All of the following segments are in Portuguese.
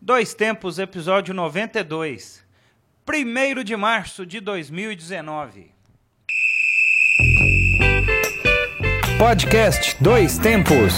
Dois Tempos, episódio 92. 1 de março de 2019. Podcast Dois Tempos.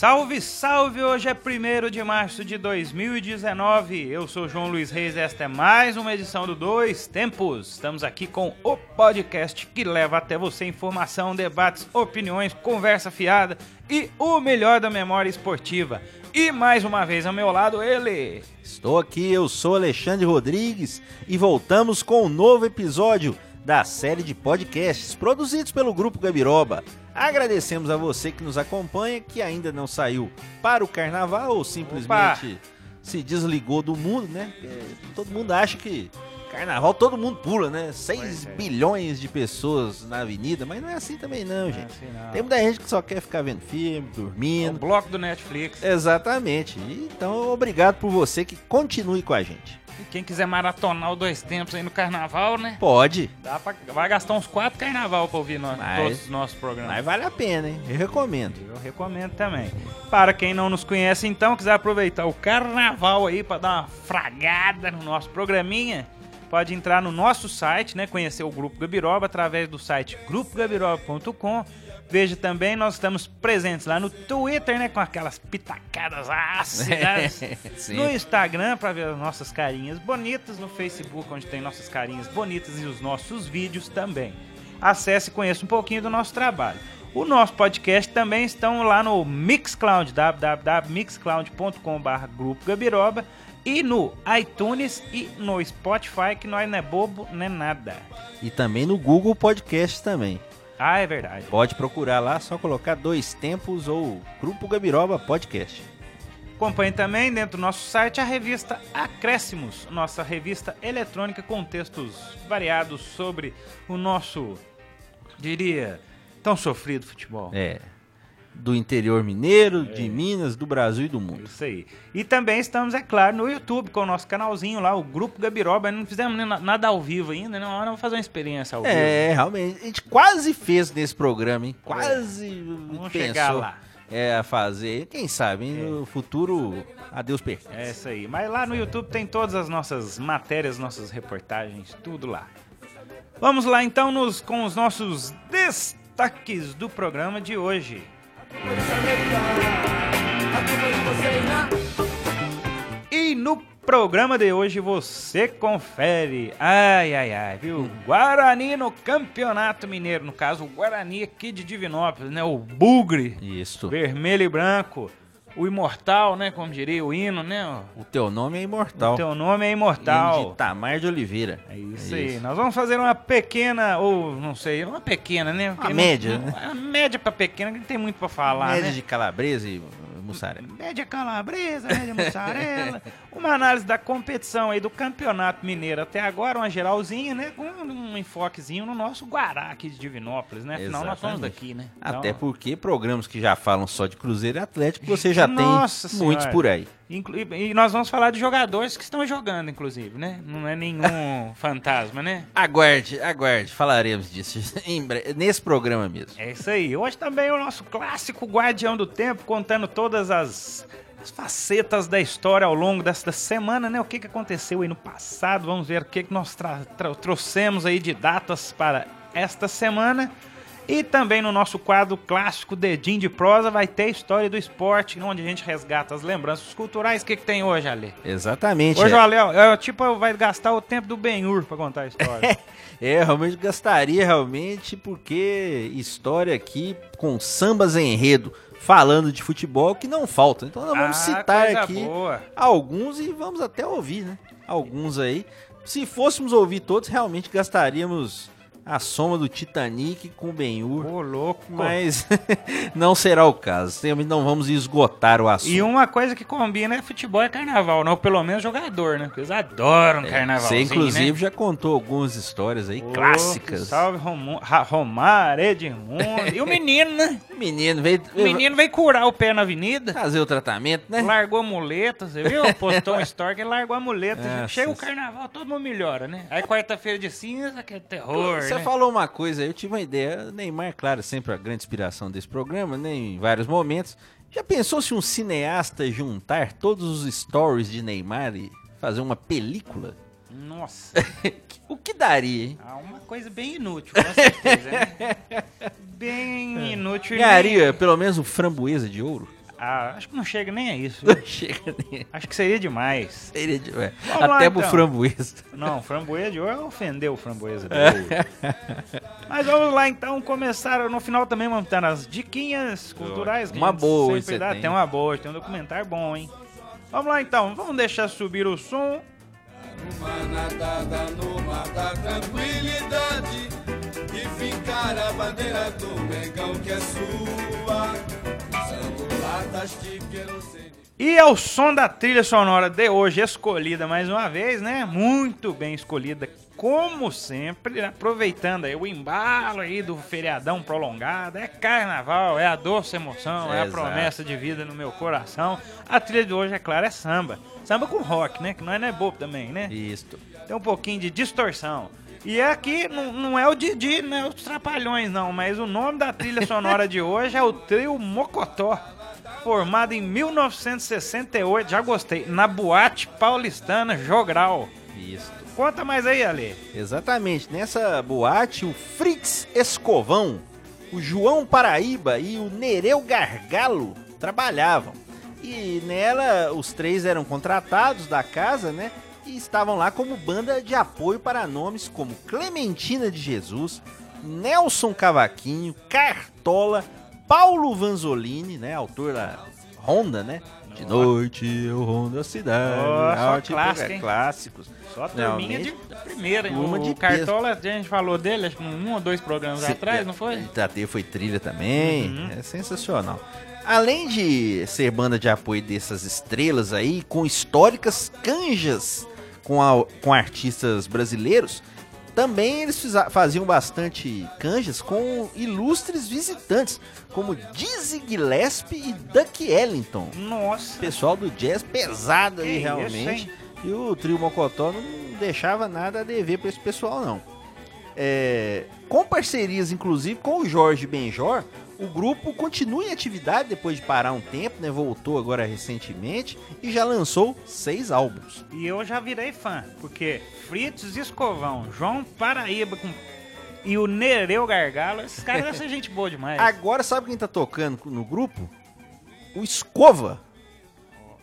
Salve, salve! Hoje é 1 de março de 2019. Eu sou João Luiz Reis e esta é mais uma edição do Dois Tempos. Estamos aqui com o podcast que leva até você informação, debates, opiniões, conversa fiada e o melhor da memória esportiva. E mais uma vez ao meu lado ele. Estou aqui, eu sou Alexandre Rodrigues e voltamos com um novo episódio da série de podcasts produzidos pelo Grupo Gabiroba. Agradecemos a você que nos acompanha, que ainda não saiu para o carnaval ou simplesmente Opa. se desligou do mundo, né? É, todo mundo acha que carnaval todo mundo pula, né? 6 Pois é. bilhões de pessoas na avenida, mas não é assim também não, Não é gente. assim, não. Tem muita gente que só quer ficar vendo filme, O dormindo. bloco do Netflix. Exatamente. Então, obrigado por você que continue com a gente. Quem quiser maratonar o Dois Tempos aí no carnaval, né? Pode, Dá pra, vai gastar uns quatro carnaval pra ouvir no- Mas- todos os nossos programas. mas vale a pena, hein? Eu recomendo. Eu recomendo também. Para quem não nos conhece, então, quiser aproveitar o carnaval aí para dar uma fragada no nosso programinha, pode entrar no nosso site, né? Conhecer o Grupo Gabiroba através do site grupogabiroba.com. Veja também, nós estamos presentes lá no Twitter, né? Com aquelas pitacadas ácidas. Sim. No Instagram para ver as nossas carinhas bonitas, no Facebook onde tem nossas carinhas bonitas e os nossos vídeos também. Acesse e conheça um pouquinho do nosso trabalho. O nosso podcast também estão lá no Mixcloud, www.mixcloud.com.br Grupo Gabiroba e no iTunes e no Spotify, que nós não é bobo, nem nada. E também no Google Podcast também. Ah, é verdade. Pode procurar lá, só colocar dois tempos ou Grupo Gabiroba Podcast. Acompanhe também dentro do nosso site a revista Acréscimos, nossa revista eletrônica com textos variados sobre o nosso, diria, tão sofrido futebol. É. Do interior mineiro, de Minas, do Brasil e do mundo. Isso aí. E também estamos, é claro, no YouTube com o nosso canalzinho lá, o Grupo Gabiroba. Não fizemos nada ao vivo ainda, né? Uma hora vamos fazer uma experiência ao vivo. É, realmente. A gente quase fez nesse programa, hein? Quase Vamos pensou chegar lá. É, a fazer. Quem sabe, hein? No futuro, adeus pertence. É isso aí. Mas lá no YouTube tem todas as nossas matérias, nossas reportagens, tudo lá. Vamos lá então nos, com os nossos destaques do programa de hoje. E no programa de hoje você confere. Ai, ai, ai, viu? Guarani no Campeonato Mineiro. No caso, o Guarani aqui de Divinópolis, né? O Bugre, Isso. vermelho e branco. O imortal, né? Como diria o hino, né? O teu nome é imortal. O teu nome é Hino imortal. de Tamar de Oliveira. É isso aí. Nós vamos fazer uma pequena, ou não sei, uma pequena, né? Porque não- média, não- né? Uma média pra pequena, que não tem muito pra falar, Média né? de calabresa e mussarela. Média calabresa, média mussarela. uma análise da competição aí do Campeonato Mineiro até agora, uma geralzinha, né? Com um enfoquezinho no nosso Guará aqui de Divinópolis, né? Afinal, nós somos Exatamente. daqui, né? Até Então, porque programas que já falam só de Cruzeiro e Atlético, você já tem muitos Senhora. por aí. E nós vamos falar de jogadores que estão jogando, inclusive, né? Não é nenhum fantasma, né? Aguarde, aguarde, falaremos disso nesse programa mesmo. É isso aí. Hoje também o nosso clássico Guardião do Tempo, contando todas as, as facetas da história ao longo desta semana, né? O que, que aconteceu aí no passado. Vamos ver o que, que nós trouxemos aí de datas para esta semana. E também no nosso quadro clássico Dedinho de Prosa vai ter a história do esporte, onde a gente resgata as lembranças culturais. O que, que tem hoje, Ale? Exatamente. Hoje é. o Ale, é, tipo, vai gastar o tempo do Ben-Hur pra contar a história. É, realmente gastaria realmente porque história aqui com sambas em enredo falando de futebol que não falta. Então nós vamos Ah, citar aqui boa. alguns e vamos até ouvir, né? Alguns aí. Se fôssemos ouvir todos, realmente gastaríamos a soma do Titanic com o Ben-Hur. Ô, louco. Mas não será o caso. Não vamos esgotar o assunto. E uma coisa que combina é futebol e carnaval, não? Pelo menos jogador, né? Porque eles adoram carnaval. Você, inclusive, já contou algumas histórias aí clássicas. Salve Romário, Edmundo. e o menino, né? O menino veio, O menino veio curar o pé na avenida. fazer o tratamento, né? Largou a muleta, você viu? Postou um story que ele largou a muleta. Nossa. Chega o carnaval, todo mundo melhora, né? Aí quarta-feira de cinza, que é terror, Você né? falou uma coisa, eu tive uma ideia. O Neymar, claro, sempre a grande inspiração desse programa, né? Em vários momentos. Já pensou se um cineasta juntar todos os stories de Neymar e fazer uma película? Nossa, o que daria, hein? ah, uma coisa bem inútil, com certeza, né? Bem inútil. Ganharia pelo menos o framboesa de ouro? Ah, acho que não chega nem a isso. viu? Chega nem. Acho que seria demais. Seria de... é, Vamos lá, Até pro então. framboesa. Não, framboesa de ouro ofendeu o framboesa de ouro. Mas vamos lá então começar. No final também vamos estar nas diquinhas culturais. Uma boa sempre dá. tem. Tem uma boa, tem um documentário bom, hein? Vamos lá então, vamos deixar subir o som. Uma nadada no mar da tranquilidade E fincar a bandeira do Mengão que é sua E é o som da trilha sonora de hoje, escolhida mais uma vez, né? Muito bem escolhida, como sempre, né? aproveitando aí o embalo aí do feriadão prolongado. É carnaval, é a doce emoção, é a Exato. promessa de vida no meu coração. A trilha de hoje, é claro, é samba. Samba com rock, né? Que não é, não é bobo também, né? Isto. Tem um pouquinho de distorção. E aqui não, não é o Didi, não é os Trapalhões, não, mas o nome da trilha sonora de hoje é o Trio Mocotó, formado em 1968, já gostei, na Boate Paulistana Jogral. Isto. Conta mais aí, Ale. Exatamente. Nessa boate, o Fritz Escovão, o João Paraíba e o Nereu Gargalo trabalhavam. E nela, os três eram contratados da casa, né? E estavam lá como banda de apoio para nomes como Clementina de Jesus, Nelson Cavaquinho, Cartola, Paulo Vanzolini, né? Autor da Honda, né? De noite eu rondo a cidade. Ó, só clássico, hein? clássicos. Só a turminha de primeira? Turma o de Cartola, a gente falou dele, acho que um ou dois programas Sim, atrás, é, não foi? Itatê foi trilha também. Uhum. É sensacional. Além de ser banda de apoio dessas estrelas aí, com históricas canjas com, a- com artistas brasileiros, também eles faziam bastante canjas com ilustres visitantes, como Dizzy Gillespie e Duck Ellington. Nossa. Pessoal do jazz pesado aí, isso, realmente. hein? e o trio Mocotó não deixava nada a dever pra esse pessoal, não. É, com parcerias, inclusive, com o Jorge Benjor, o grupo continua em atividade depois de parar um tempo, né? Voltou agora recentemente e já lançou seis álbuns. E eu já virei fã, porque Fritz Escovão, João Paraíba com... e o Nereu Gargalo, esses caras devem ser gente boa demais. Agora, sabe quem tá tocando no grupo? O Escova.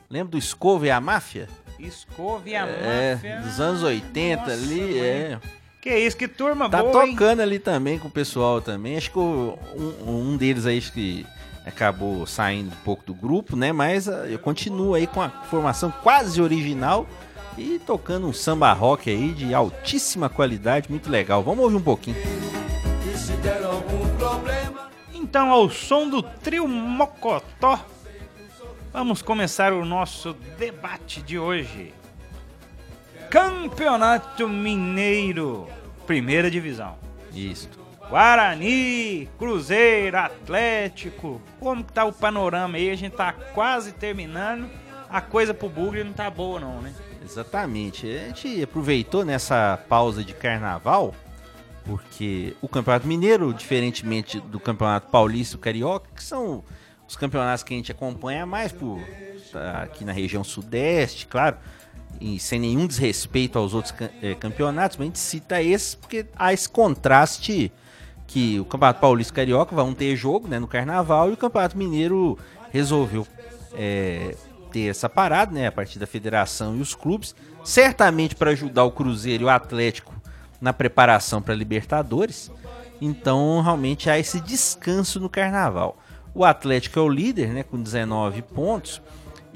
Lembra do Escova e a Máfia? Escova e a É, máfia. dos anos 80 Nossa, ali, mãe. é. Que isso, que turma Tá boa, hein? tocando ali também com o pessoal também. Acho que o- um, um deles aí acho que acabou saindo um pouco do grupo, né? Mas ah, eu continuo aí com a formação quase original e tocando um samba rock aí de altíssima qualidade, muito legal. Vamos ouvir um pouquinho. E se der algum problema Então, ao som do trio Mocotó, vamos começar o nosso debate de hoje. Campeonato Mineiro, primeira divisão. Isso. Guarani, Cruzeiro, Atlético. Como que tá o panorama aí? A gente tá quase terminando. A coisa pro Bugre não tá boa não, né? Exatamente. A gente aproveitou nessa pausa de carnaval, porque o Campeonato Mineiro, diferentemente do Campeonato Paulista e Carioca, que são os campeonatos que a gente acompanha mais por tá aqui na região sudeste, claro, e sem nenhum desrespeito aos outros eh, campeonatos, mas a gente cita esses porque há esse contraste que o Campeonato Paulista Carioca vão ter jogo né, no Carnaval e o Campeonato Mineiro resolveu é, ter essa parada, né, a partir da federação e os clubes, certamente para ajudar o Cruzeiro e o Atlético na preparação para Libertadores. Então, realmente há esse descanso no Carnaval. O Atlético é o líder, né, com 19 pontos.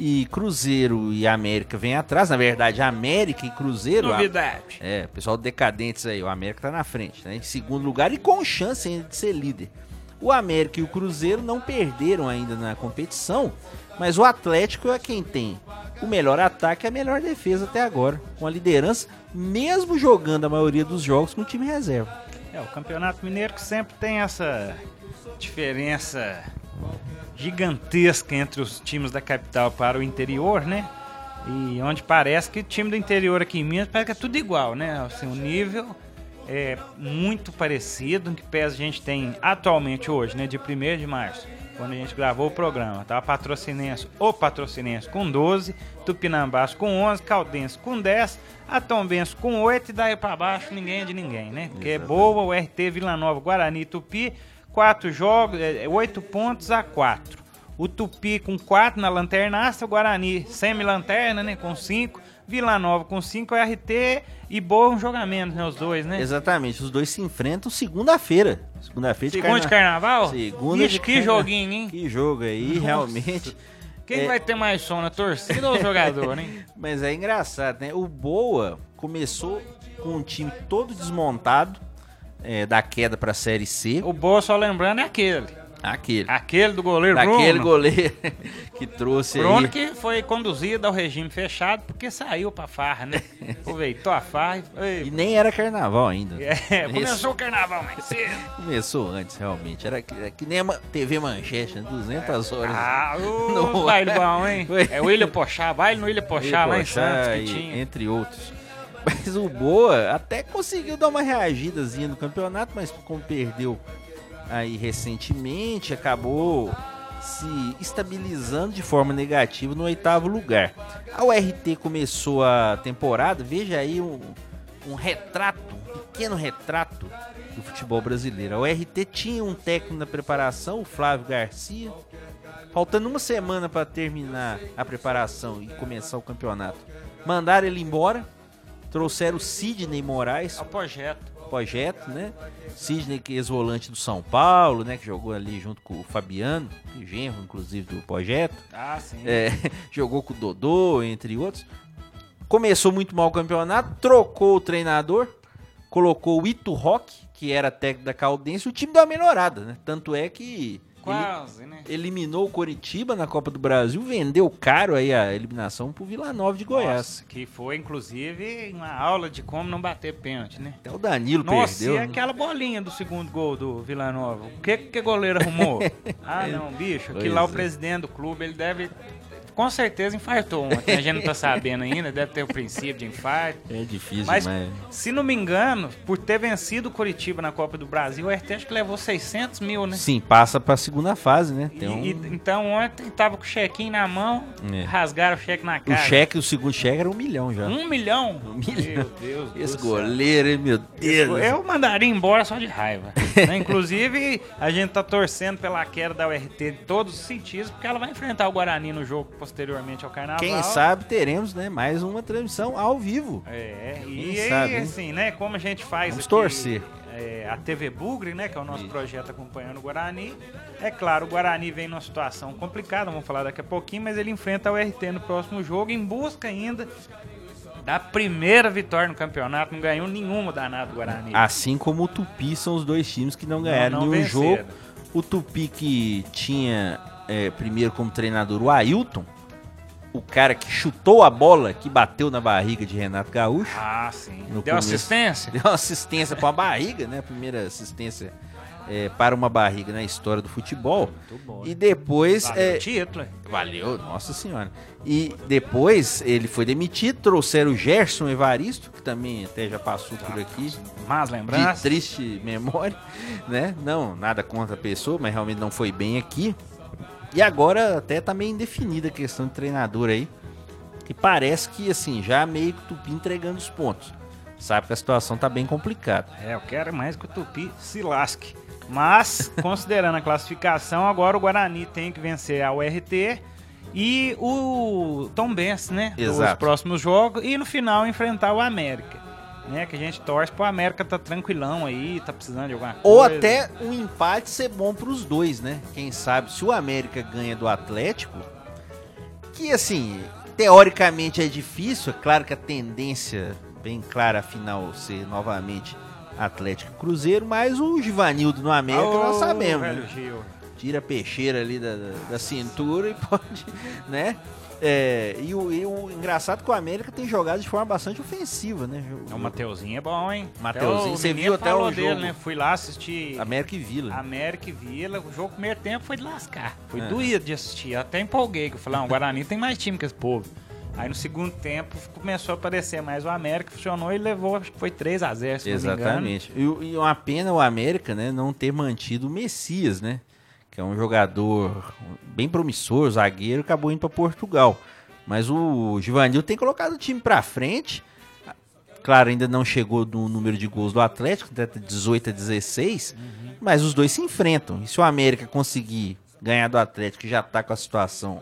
E Cruzeiro e América vêm atrás. Na verdade, América e Cruzeiro. a- Novidade. é, pessoal decadentes aí. O América tá na frente, né? Em segundo lugar e com chance ainda de ser líder. O América e o Cruzeiro não perderam ainda na competição, mas o Atlético é quem tem o melhor ataque e a melhor defesa até agora, com a liderança, mesmo jogando a maioria dos jogos com o time reserva. É, o Campeonato Mineiro que sempre tem essa diferença gigantesca entre os times da capital para o interior, né? E onde parece que o time do interior aqui em Minas parece que é tudo igual, né? Assim, o nível é muito parecido, em que pés a gente tem atualmente hoje, né? De 1 de março, quando a gente gravou o programa. Tava Patrocinense, o Patrocinense com 12, Tupinambás com 11, Caldense com 10, Atombense com 8 e daí pra baixo ninguém é de ninguém, né? Porque é boa, o RT Vila Nova, Guarani e Tupi, 4 jogos, 8 pontos a 4. O Tupi com 4 na lanternaça, o Guarani semi-lanterna, né? Com 5. Vila Nova com 5, o RT e Boa um jogamento, né? Os dois, né? Exatamente, os dois se enfrentam segunda-feira. Segunda-feira de Segunda de carnaval? Segunda Vixe, de que carna- joguinho, hein? Que jogo aí, realmente. Quem É. vai ter mais sono, a torcida ou o jogador, hein? Mas é engraçado, né? O Boa começou com um time todo desmontado é, da queda pra Série C. O Boa, só lembrando, é aquele. Aquele. Aquele do goleiro Daquele Bruno. goleiro que trouxe Bruno aí. que foi conduzido ao regime fechado porque saiu pra farra, né? Aproveitou a farra e... E nem era carnaval ainda. É, começou o carnaval mais cedo. Começou antes, realmente. Era que, era que nem a TV Manchete, né? 200 horas. Ah, o No baile bom, hein? É o William Pochá, baile no William Pochá lá em Pochá Santos que e- tinha. Entre outros. Mas o Boa até conseguiu dar uma reagidazinha no campeonato, mas como perdeu aí recentemente, acabou se estabilizando de forma negativa no oitavo lugar. A URT começou a temporada, veja aí um, um retrato, um pequeno retrato do futebol brasileiro. A URT tinha um técnico na preparação, o Flávio Garcia, faltando uma semana para terminar a preparação e começar o campeonato. Mandaram ele embora, trouxeram o Sidney Moraes, É o projeto. projeto, né? Sidney, que é ex-volante do São Paulo, né? Que jogou ali junto com o Fabiano, é genro, inclusive, do projeto. Ah, sim. É, jogou com o Dodô, entre outros. Começou muito mal o campeonato, trocou o treinador, colocou o Ito Rock, que era técnico da Caldense, e o time deu uma melhorada, né? Tanto é que Quase, né? eliminou o Coritiba na Copa do Brasil, vendeu caro aí a eliminação pro Vila Nova de Goiás. Nossa, que foi, inclusive, uma aula de como não bater pênalti, né? Até o Danilo Nossa, perdeu. e né? aquela bolinha do segundo gol do Vila Nova? O que que goleiro arrumou? ah, não, bicho, que lá o é. presidente do clube, ele deve... Com certeza infartou ontem, a gente não tá sabendo ainda, deve ter o princípio de infarto. É difícil, Mas, mas... se não me engano, por ter vencido o Curitiba na Copa do Brasil, o RT acho que levou 600 mil, né? Sim, passa pra segunda fase, né? E- um... e- então ontem tava com o chequinho na mão, É. rasgaram o cheque na O cara. cheque, o segundo cheque era um milhão já. Um milhão? Um milhão. Meu Deus Esse do céu. goleiro, hein, meu Deus. Eu mandaria embora só de raiva. né? Inclusive, a gente tá torcendo pela queda da URT em todos os sentidos, porque ela vai enfrentar o Guarani no jogo posteriormente ao Carnaval. Quem sabe teremos, né, mais uma transmissão ao vivo. É, e Quem sabe, hein? assim, né, como a gente faz Vamos aqui, torcer. é, a TV Bugre, né, que é o nosso Isso. projeto acompanhando o Guarani. É claro, o Guarani vem numa situação complicada, vamos falar daqui a pouquinho, mas ele enfrenta o RT no próximo jogo em busca ainda da primeira vitória no campeonato. Não ganhou nenhuma danada do Guarani. Assim como o Tupi são os dois times que não ganharam não nenhum venceram. jogo. O Tupi que tinha é, primeiro como treinador o Ailton, o cara que chutou a bola que bateu na barriga de Renato Gaúcho. Ah, sim. Deu começo. assistência? Deu assistência para a barriga, né? A primeira assistência é, para uma barriga na história do futebol. Muito bom. E depois. Valeu é, o título. Valeu, nossa senhora. E depois ele foi demitido, trouxeram o Gerson Evaristo, que também até já passou por aqui, Más de lembranças. triste memória, né? Não, nada contra a pessoa, mas realmente não foi bem aqui. E agora até tá meio indefinida a questão de treinador aí. Que parece que, assim, já meio que o Tupi entregando os pontos. Sabe que a situação tá bem complicada. É, eu quero mais que o Tupi se lasque. Mas, considerando a classificação, agora o Guarani tem que vencer a URT e o Tom Benz, né? Exato. próximos jogos. E no final enfrentar o América. Né, que a gente torce pro América tá tranquilão aí, tá precisando de alguma coisa. Ou até um empate ser bom pros dois, né? Quem sabe, se o América ganha do Atlético, que assim, teoricamente é difícil, é claro que a tendência bem clara afinal ser novamente Atlético e Cruzeiro, mas o Givanildo no América nós Ô, sabemos, né? Tira a peixeira ali da, da, da cintura e pode, né? É, e, o, e o engraçado é que o América tem jogado de forma bastante ofensiva, né? O Mateuzinho é bom, hein? Mateuzinho, você viu até o dele, jogo. né? Fui lá assistir América e Vila. América e Vila. O jogo primeiro tempo foi de lascar. Foi É. doído de assistir. Eu até empolguei, que eu falei, ah, o Guarani tem mais time que esse povo. Aí no segundo tempo começou a aparecer mais o América, funcionou e levou, acho que foi 3 a 0 se não me engano. Exatamente. E, e uma pena o América, né, não ter mantido o Messias, né? Que é um jogador bem promissor, zagueiro, acabou indo para Portugal. Mas o Givanil tem colocado o time para frente. Claro, ainda não chegou no número de gols do Atlético, tá 18 a 16, mas os dois se enfrentam. E se o América conseguir ganhar do Atlético, que já tá com a situação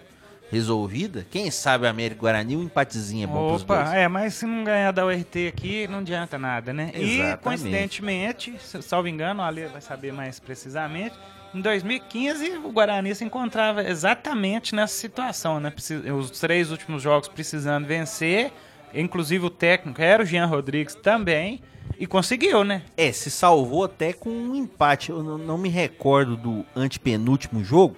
resolvida, quem sabe o América e Guarani, um empatezinho é bom pros dois. Opa, é, mas se não ganhar da URT aqui, não adianta nada, né? E, Exatamente. coincidentemente, se- salvo engano, o Ale vai saber mais precisamente, em 2015 o Guarani se encontrava exatamente nessa situação, né? Os três últimos jogos precisando vencer, inclusive o técnico era o Jean Rodrigues também, e conseguiu, né? É, se salvou até com um empate. Eu não me recordo do antepenúltimo jogo,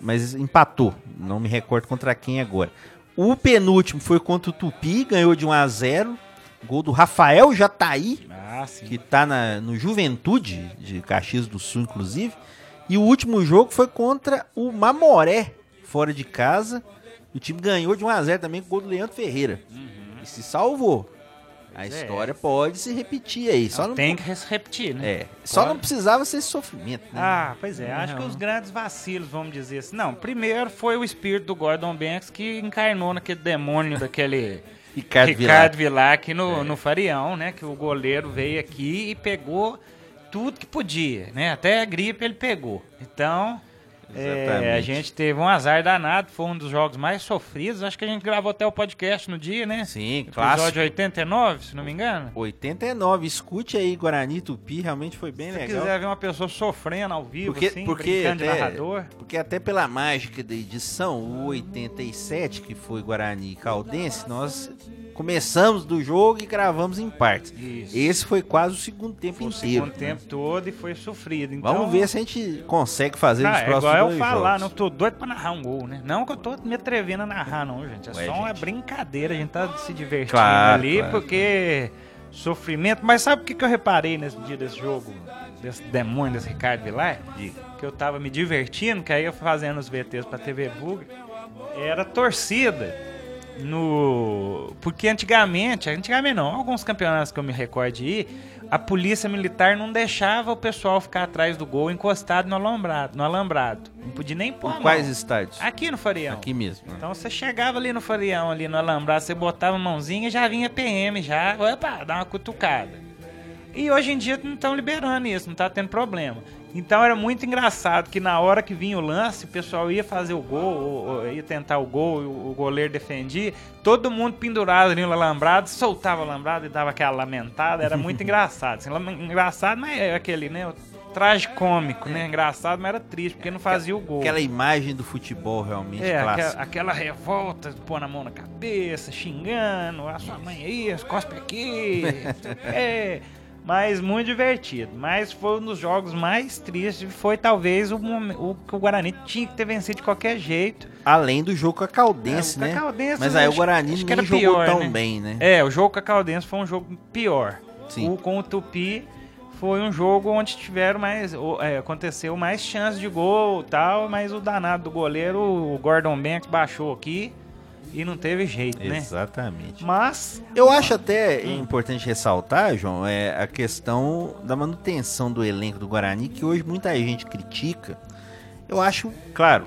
mas empatou. Não me recordo contra quem agora. O penúltimo foi contra o Tupi, ganhou de 1 a 0 Gol do Rafael Jataí, Ah, sim. que tá na, no Juventude de Caxias do Sul, inclusive. E o último jogo foi contra o Mamoré, fora de casa. O time ganhou de 1 a 0 também com o gol do Leandro Ferreira. E se salvou. A é. história pode se repetir aí. Só não, Tem que res- repetir, né? é, só Pode. não precisava ser esse sofrimento, né? Ah, pois é. Acho que Não. os grandes vacilos, vamos dizer assim. Não, primeiro foi o espírito do Gordon Banks que encarnou naquele demônio daquele Ricardo, Ricardo aqui no, no Farião, né? Que o goleiro veio aqui e pegou tudo que podia, né? Até a gripe ele pegou. Então, é, a gente teve um azar danado. Foi um dos jogos mais sofridos. Acho que a gente gravou até o podcast no dia, né? Sim, clássico. Episódio 89, se não me engano. 89, escute aí Guarani Tupi, realmente foi bem Se legal. quiser ver uma pessoa sofrendo ao vivo, Porque, assim, porque, até, narrador. porque até pela mágica da edição, o 87, que foi Guarani Caldense, nós começamos do jogo e gravamos em partes. Isso. Esse foi quase o segundo tempo Foi o inteiro. segundo né? tempo todo e foi sofrido. Então, Vamos ver se a gente consegue fazer Cara, nos é próximos igual eu falar, jogos. não tô doido pra narrar um gol, né? Não que eu tô me atrevendo a narrar, não, gente. É Ué, só uma gente. brincadeira, a gente tá se divertindo Claro, ali, claro. porque sofrimento. Mas sabe o que, que eu reparei nesse dia desse jogo, desse demônio, desse Ricardo Vilar? Diga. Que eu tava me divertindo, que aí eu fazendo os VTs pra TV Bug, era torcida. No. Porque antigamente, antigamente não, alguns campeonatos que eu me recordo de ir, a polícia militar não deixava o pessoal ficar atrás do gol encostado no alambrado. No alambrado. Não podia nem pôr Em quais estádios? Aqui no Farião. Aqui mesmo. né? Então você chegava ali no Farião, ali no alambrado, você botava a mãozinha e já vinha PM, já, opa, dá uma cutucada. E hoje em dia não estão liberando isso, não tá tendo problema. Então era muito engraçado que na hora que vinha o lance, o pessoal ia fazer o gol, ou, ou ia tentar o gol, o, o goleiro defendia, todo mundo pendurado ali no alambrado, soltava o alambrado e dava aquela lamentada, era muito engraçado. Assim, engraçado, mas é aquele, né? O traje cômico, né? Engraçado, mas era triste, porque não fazia o gol. Aquela imagem do futebol realmente É, clássica. aquela, aquela revolta, pôr a mão na cabeça, xingando, a sua mãe aí, cospe aqui. é, mas muito divertido. Mas foi um dos jogos mais tristes. Foi talvez o, o que o Guarani tinha que ter vencido de qualquer jeito. Além do jogo com a Caldense, É, o com a né? Caldense, Mas aí o acho- Guarani acho que nem jogou pior, tão né? bem, né? É, o jogo com a Caldense foi um jogo pior. Sim. O com o Tupi foi um jogo onde tiveram mais. o- é, aconteceu mais chance de gol e tal, mas o danado do goleiro, o Gordon Banks, baixou aqui e não teve jeito, né? Exatamente. Mas. Eu acho até importante ressaltar, João, é a questão da manutenção do elenco do Guarani, que hoje muita gente critica. Eu acho, claro,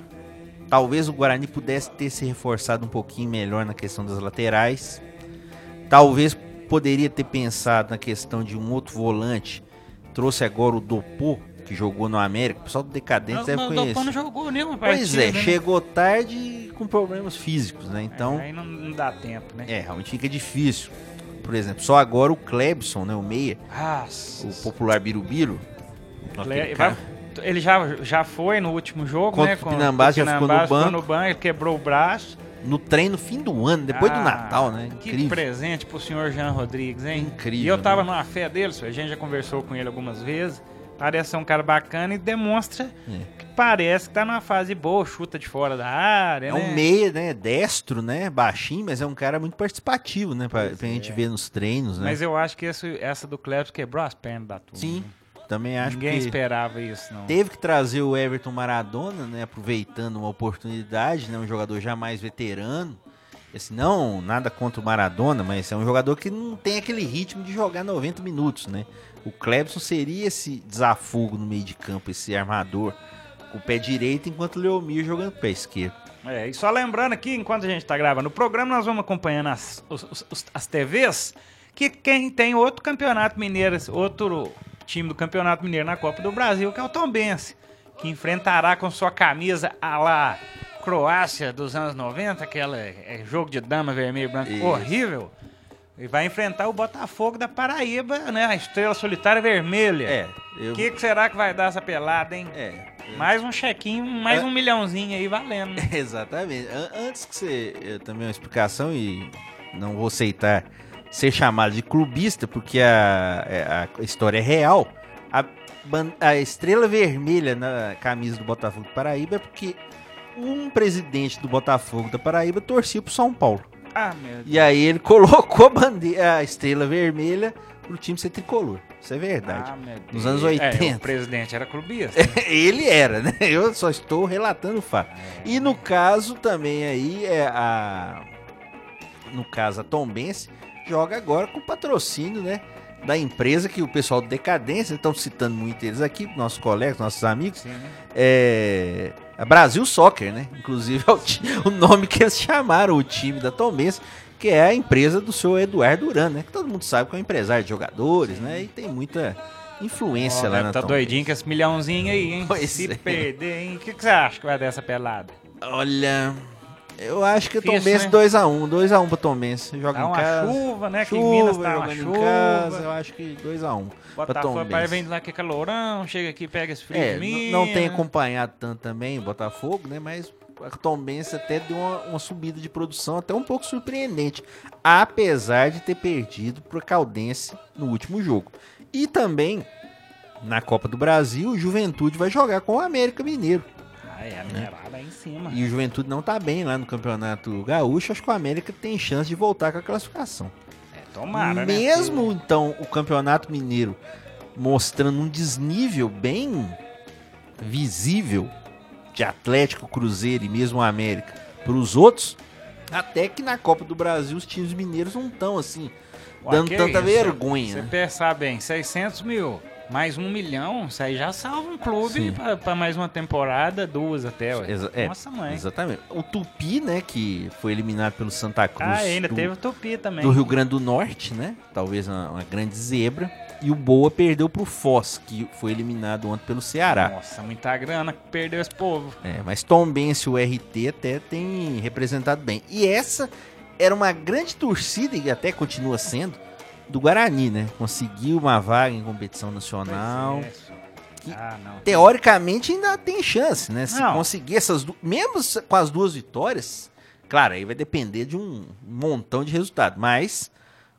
talvez o Guarani pudesse ter se reforçado um pouquinho melhor na questão das laterais. Talvez poderia ter pensado na questão de um outro volante. Trouxe agora o Dopô, que jogou no América. O pessoal do Decadente Mas deve o Dopô não conhecer. jogou nenhuma partida. Pois é, né? chegou tarde com problemas físicos, né? Então, Aí não, não dá tempo, né? é, realmente fica difícil. Por exemplo, só agora o Klebson, né, o meia, Nossa. o popular Birubiru. Cle- cara- Ele já, já foi no último jogo, Contra né? o Tupinambás, já ficou no banco. no banco, ele quebrou o braço. no trem no fim do ano, depois do Ah, Natal, né? Que Incrível. presente pro senhor Jean Rodrigues, hein? Incrível, E eu tava né? numa fé dele, a gente já conversou com ele algumas vezes. Parece ser um cara bacana e demonstra É. que parece que tá numa fase boa, chuta de fora da área, É né? um meia, né? Destro, né? Baixinho, mas é um cara muito participativo, né? Pra, pra gente é. ver nos treinos, né? Mas eu acho que esse- essa do Klebs quebrou as pernas da turma. Sim, né? também acho Ninguém que esperava isso, não. teve que trazer o Everton Maradona, né? Aproveitando uma oportunidade, né? Um jogador já mais veterano. Esse não, nada contra o Maradona, mas é um jogador que não tem aquele ritmo de jogar 90 minutos, né? O Clebson seria esse desafogo no meio de campo, esse armador com o pé direito, enquanto o Leomir jogando pé esquerdo. É, e só lembrando aqui, enquanto a gente tá gravando o programa, nós vamos acompanhando as, os- os- os- as TVs, que quem tem outro campeonato mineiro, outro time do campeonato mineiro na Copa do Brasil, que é o Tombense, que enfrentará com sua camisa a lá Croácia dos anos 90, aquela é, jogo de dama vermelho e branco Isso. horrível. E vai enfrentar o Botafogo da Paraíba, né? A estrela solitária vermelha. É, eu. O que, que será que vai dar essa pelada, hein? É, Mais um chequinho, mais É. um milhãozinho aí valendo. Exatamente. An- Antes que você eh, também uma explicação e não vou aceitar ser chamado de clubista porque a, é, a história é real. A, a estrela vermelha na camisa do Botafogo do Paraíba é porque um presidente do Botafogo da Paraíba torcia pro São Paulo. Ah. E aí ele colocou a, bandeira, a estrela vermelha pro time ser tricolor. Isso é verdade. Ah, meu Nos Deus. anos É, 80. o presidente era clubista. Ele era, né? Eu só estou relatando o fato. E no caso também aí é a no caso a Tombense joga agora com patrocínio, né, da empresa que o pessoal do Decadência estão citando muito eles aqui, nossos colegas, nossos amigos, Sim, né? é Brasil Soccer, né? Inclusive é o, o nome que eles chamaram o time da Tombense, que é a empresa do seu Eduardo Duran, né? Que todo mundo sabe que é um empresário de jogadores, né? E tem muita influência Ó, lá na tá Tombense. doidinho com esse milhãozinho aí, hein? Pois Se é. perder, hein? O que, que você acha que vai dar essa pelada? Olha, eu acho que o Tombense né? 2x1, 2x1 pro Tombense. Joga Tá em uma casa. chuva, né? Que chuva, em Minas tá uma chuva. em casa, eu acho que 2x1 pra Botafogo pai vem lá que é calorão, chega aqui, pega esse frio É, não tem acompanhado tanto também o Botafogo, né? Mas a Tombense até deu uma, uma subida de produção até um pouco surpreendente. Apesar de ter perdido pro Caldense no último jogo. E também, na Copa do Brasil, o Juventude vai jogar com o América Mineiro. É, a minerada aí em cima. E o Juventude não tá bem lá no Campeonato Gaúcho. Acho que o América tem chance de voltar com a classificação. É, tomara, né? Mesmo então o Campeonato Mineiro mostrando um desnível bem visível de Atlético, Cruzeiro e mesmo América para os outros, até que na Copa do Brasil os times mineiros não estão assim Ué, dando tanta isso? vergonha. Você né? pensar bem, 600 mil, mais um milhão, isso aí já salva um clube pra mais uma temporada, duas até, ué. Exa- é, Nossa mãe. Exatamente. O Tupi, né, que foi eliminado pelo Santa Cruz Ah, ainda do, teve o Tupi também. do Rio Grande do Norte, né? Talvez uma, uma grande zebra. E o Boa perdeu pro Foz, que foi eliminado ontem pelo Ceará. Nossa, muita grana que perdeu esse povo. É, mas Tom Benz e o RT até tem representado bem. E essa era uma grande torcida, e até continua sendo, do Guarani, né? Conseguiu uma vaga em competição nacional. É, Ah. Teoricamente ainda tem chance, né? Se Não. conseguir essas duas. Mesmo com as duas vitórias, claro, aí vai depender de um montão de resultado. Mas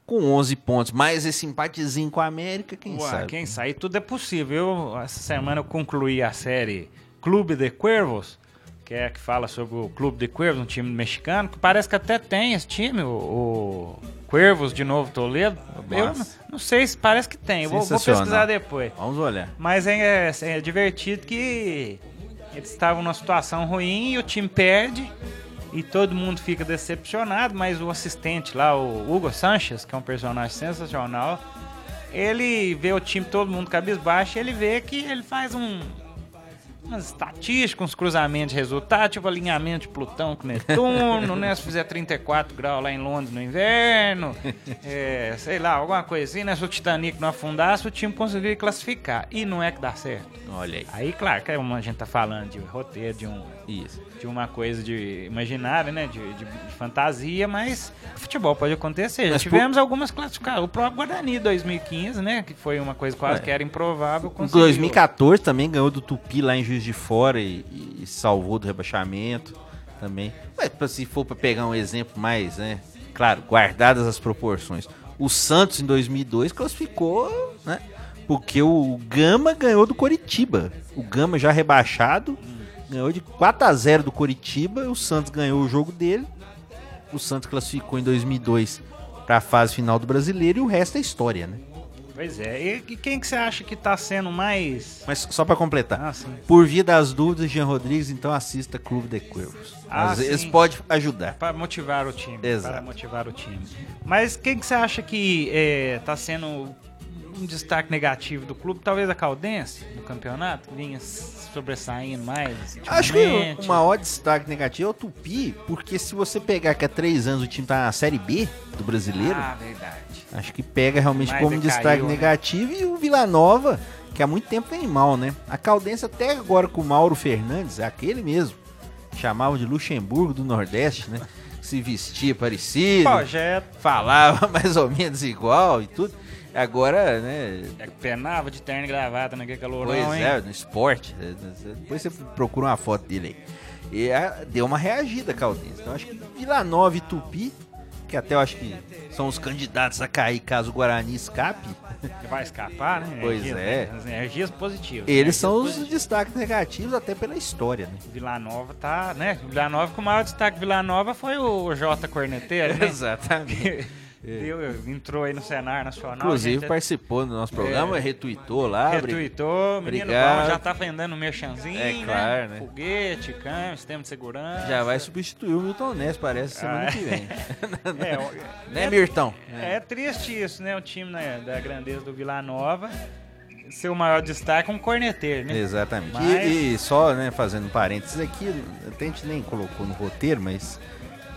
com 11 pontos, mais esse empatezinho com a América, quem Ué, sabe? quem sabe tudo é possível. Eu, essa semana eu concluí a série Clube de Cuervos, que é que fala sobre o Clube de Cuervos, um time mexicano, que parece que até tem esse time, o, o Cuervos de Novo Toledo. Eu não, não sei se parece que tem, vou, vou pesquisar depois. Vamos olhar. Mas é, é divertido que eles estavam numa situação ruim e o time perde e todo mundo fica decepcionado, mas o assistente lá, o Hugo Sanches, que é um personagem sensacional, ele vê o time todo mundo cabisbaixo e ele vê que ele faz um umas estatísticas, uns cruzamentos de resultado, tipo alinhamento de Plutão com Netuno, né? Se fizer 34 graus lá em Londres no inverno, é, sei lá, alguma assim, né? Se o Titanic não afundasse, o time conseguiria classificar. E não é que dá certo. Olha aí. Aí, claro, que é uma- a gente tá falando de roteiro, de, um, Isso. de uma coisa de imaginária, né? De, de- de fantasia, mas futebol pode acontecer. Já Mas por- tivemos algumas classificações. O próprio Guarani 2015, né? Que foi uma coisa quase É. que era improvável. Em conseguiu. 2014 também ganhou do Tupi lá em Juiz de Fora e, e salvou do rebaixamento. também. Mas se for para pegar um exemplo mais, né? Claro, guardadas as proporções. O Santos em 2002 classificou, né? Porque o Gama ganhou do Coritiba. O Gama já rebaixado ganhou de 4 a 0 do Coritiba. O Santos ganhou o jogo dele. O Santos classificou em 2002 para a fase final do Brasileiro e o resto é história, né? Pois é. E, quem que você acha que tá sendo mais. Mas só para completar. Ah. Por via das dúvidas, Jean Rodrigues, então assista Clube de Cuervos. Ah, Às vezes sim. pode ajudar. Para motivar o time. Exato. Para motivar o time. Mas quem que você acha que é, tá sendo um destaque negativo do clube? Talvez a Caldense no campeonato, vinha sobressaindo mais. Acho que o maior destaque negativo é o Tupi, porque se você pegar que há três anos o time tá na Série B do brasileiro, Ah, verdade. acho que pega realmente Mais como decaiu, destaque né? negativo. E o Vila Nova, que há muito tempo vem mal, né? A Caldense até agora com o Mauro Fernandes, é aquele mesmo. Chamava de Luxemburgo do Nordeste, né? Se vestia parecido, Projeto. falava mais ou menos igual e tudo. Agora, né, É que penava de terno e gravata naquele calorão, Pois hein? é, no esporte. né, Depois você procura uma foto dele aí. E a- deu uma reagida, Caldense. Então acho que Vila Nova e Tupi, que até eu acho que são os candidatos a cair caso o Guarani escape, Que vai escapar, né? Pois Energias, é. né? As energias positivas. eles Energias são os positivas. destaques negativos até pela história, né? Vila Nova tá, né? Vila Nova, com o maior destaque de Vila Nova foi o J Corneteiro, né? Exatamente. Deu, entrou aí no cenário nacional. Inclusive gente, participou do nosso programa, É. retuitou lá. Retweetou, menino Obrigado. bom, já tá vendendo merchanzinho, É claro, né? Foguete, câmbio, sistema de segurança. Já vai substituir o Milton Ness, parece, semana Ah, que vem. É, o- né, Mirtão? é triste isso, né? O time né, da grandeza do Vila Nova, seu maior destaque é um corneteiro, né? Exatamente. E- Mas- E, só, né, fazendo parênteses aqui, até a gente nem colocou no roteiro, mas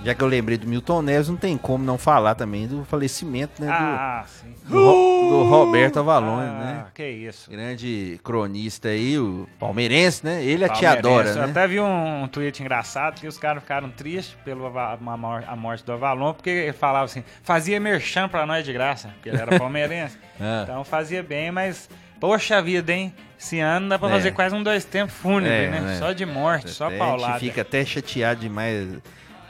já que eu lembrei do Milton Neves, não tem como não falar também do falecimento, né, do, Ah, sim. do, Ro- do Roberto Avalone, Ah, né? Que isso. Grande cronista aí, o palmeirense, né? Ele a te Palmeirense. adora, Eu né? até vi um tweet engraçado que os caras ficaram tristes pela a morte do Avalon, porque ele falava assim, fazia merchan pra nós de graça, porque ele era palmeirense. Ah. Então fazia bem, mas, poxa vida, hein? Esse ano dá pra É. fazer quase um dois tempos fúnebre, É, né? né? Só de morte, só Até paulada. A gente fica até chateado demais.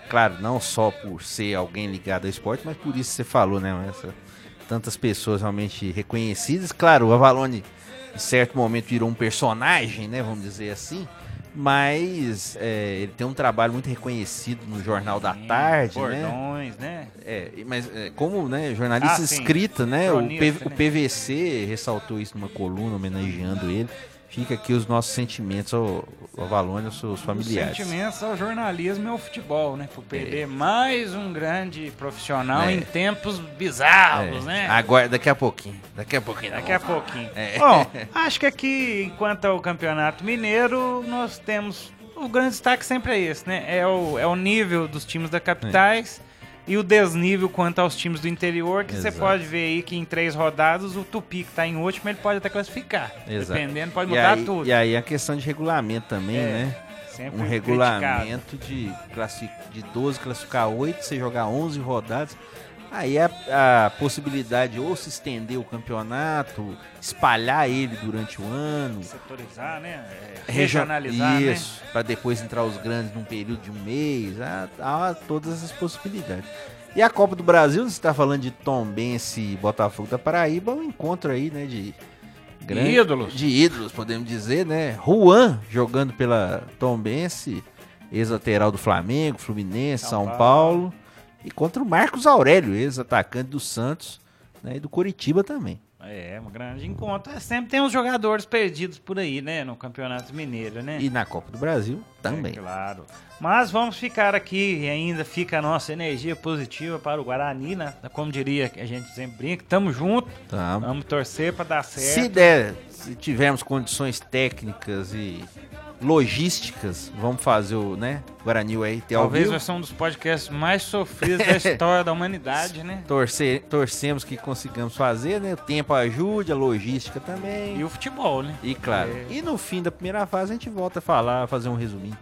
Claro, não só por ser alguém ligado ao esporte, mas por isso que você falou, né? Essa, tantas pessoas realmente reconhecidas. Claro, o Avalone, em certo momento, virou um personagem, né? Vamos dizer assim. Mas é, ele tem um trabalho muito reconhecido no Jornal da Sim, Tarde, né? Bordões, né? É, mas é, como né, jornalista Ah, escrita, né? O, Cronista, P- o né? PVC ressaltou isso numa coluna homenageando ele. Fica aqui os nossos sentimentos ao, ao Avalone e aos seus Os familiares. sentimentos ao jornalismo e ao futebol, né? Por perder mais um grande profissional É. em tempos bizarros, É, né? Agora, daqui a pouquinho. Daqui a pouquinho. Daqui a pouquinho. É. Bom, acho que aqui, enquanto ao Campeonato Mineiro, nós temos. O grande destaque sempre é esse, né? É o, é o nível dos times da capitais e o desnível quanto aos times do interior, que você pode ver aí que em três rodadas o Tupi, que tá em último, ele pode até classificar. Exato. Dependendo, pode E mudar aí, tudo. e aí a questão de regulamento também, É, né? Sempre Um criticado. regulamento de, classi- de 12 classificar 8, você jogar 11 rodadas. Aí a, a possibilidade ou se estender o campeonato, espalhar ele durante o ano, Setorizar, né? É, Regio- regionalizar, né? Isso, para depois entrar os grandes num período de um mês. Há, há todas essas possibilidades. E a Copa do Brasil, você está falando de Tombense e Botafogo da Paraíba, um encontro aí, né, de grande- ídolos. De ídolos, podemos dizer, né? Juan jogando pela Tombense, ex-lateral do Flamengo, Fluminense, São São, Paulo. Paulo. E contra o Marcos Aurélio, ex-atacante do Santos, né, e do Curitiba também. É, um grande encontro. É, sempre tem uns jogadores perdidos por aí, né? No Campeonato Mineiro, né? E na Copa do Brasil também. É, claro. Mas vamos ficar aqui e ainda fica a nossa energia positiva para o Guarani, né? Como diria que a gente sempre brinca, tamo junto, Tá. vamos torcer para dar certo. Se der, se tivermos condições técnicas e logísticas, vamos fazer o, né, Guarani URT ao Talvez vai ser um dos podcasts mais sofridos da história da humanidade, né? Torcer, torcemos que consigamos fazer, né? O tempo ajude, a logística também. E o futebol, né? E claro, É. e no fim da primeira fase a gente volta a falar, fazer um resuminho,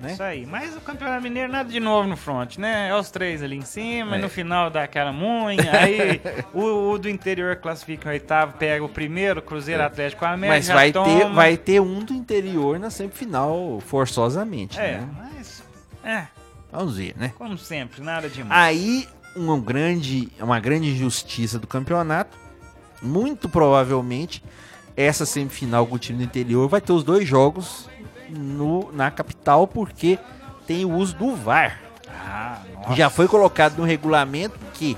né? Isso aí. Mas o Campeonato Mineiro nada de novo no front, né? É os três ali em cima, É. e no final dá aquela munha. Aí o, o do interior classifica em oitavo, pega o primeiro, Cruzeiro É. Atlético América. Mas vai ter, toma. vai ter um do interior na semifinal, forçosamente, É, né? mas É, Vamos ver, né? como sempre, nada demais. Aí, uma grande, uma grande injustiça do campeonato. Muito provavelmente, essa semifinal com o time do interior vai ter os dois jogos no, na capital, porque tem o uso do VAR. Ah. Já foi colocado no regulamento que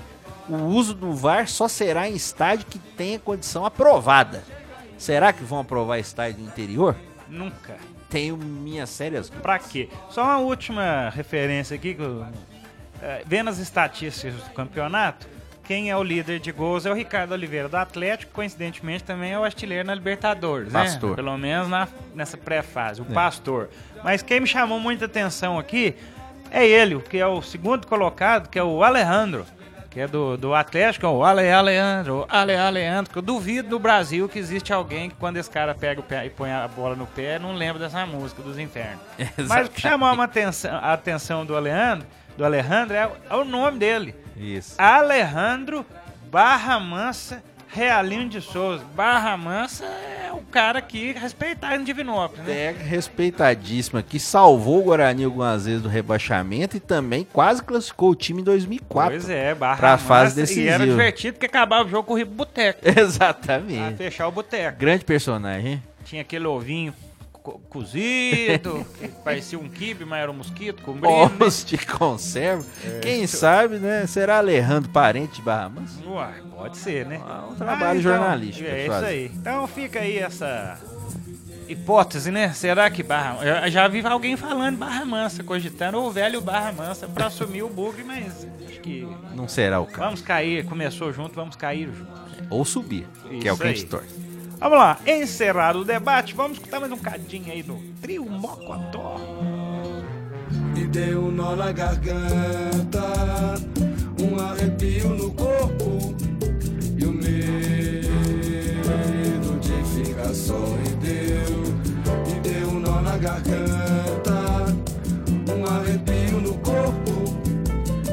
o uso do VAR só será em estádio que tenha condição aprovada. Será que vão aprovar estádio do interior? Nunca. Tenho minhas sérias Pra quê? Só uma última referência aqui. que eu- é, vendo as estatísticas do campeonato, quem é o líder de gols é o Ricardo Oliveira do Atlético, coincidentemente também é o artilheiro na Libertadores, Pastor. né? Pelo menos na- nessa pré-fase, o Pastor. Mas quem me chamou muita atenção aqui é ele, que é o segundo colocado, que é o Alejandro. Que é do, do Atlético, é o Ale Alejandro, Ale Alejandro, que eu duvido no Brasil que existe alguém que quando esse cara pega o pé e põe a bola no pé, não lembra dessa música dos infernos. Mas o que chamou uma atenção, a atenção do Alejandro, do Alejandro é, é o nome dele. Isso. Alejandro Barra Mansa Realinho de Souza. Barra Mansa é o cara que respeitar em Divinópolis, né? É respeitadíssima, que salvou o Guarani algumas vezes do rebaixamento e também quase classificou o time em 2004. Pois é, Barra pra Mansa. fase E era decisiva. divertido porque acabava o jogo com o Boteco. Pra Exatamente. fechar o boteco. Grande personagem, hein? Tinha aquele ovinho co- cozido, que parecia um quibe, mas era um mosquito com? Ovos de conserva. Quem sabe, né? Será Alejandro parente de Barra Mansa? Uai, pode ser, né? Ah, um trabalho jornalístico, É pessoal. isso aí. Então fica aí essa hipótese, né? Será que Barra Eu já vi alguém falando Barra Mansa, cogitando o velho Barra Mansa pra assumir o bugre, mas acho que Não será o caso. vamos cair. Começou junto, vamos cair junto. Ou subir, que é o Isso que a gente torce. Vamos lá, encerrado o debate, vamos escutar mais um cadinho aí do trio Mocotó. Me deu um nó na garganta, um arrepio no corpo e o medo de ficar só. Me deu, me deu um nó na garganta, um arrepio no corpo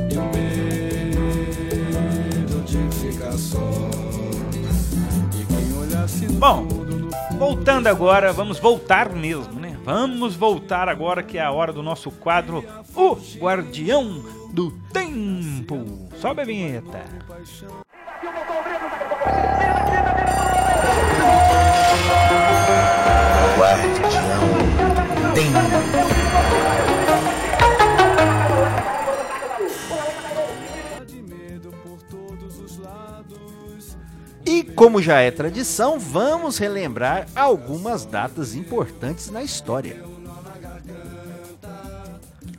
e o medo de ficar só. Bom, Voltando agora, vamos voltar mesmo, né? Vamos voltar agora que é a hora do nosso quadro O Guardião do Tempo. Sobe a vinheta. de como já é tradição, vamos relembrar algumas datas importantes na história.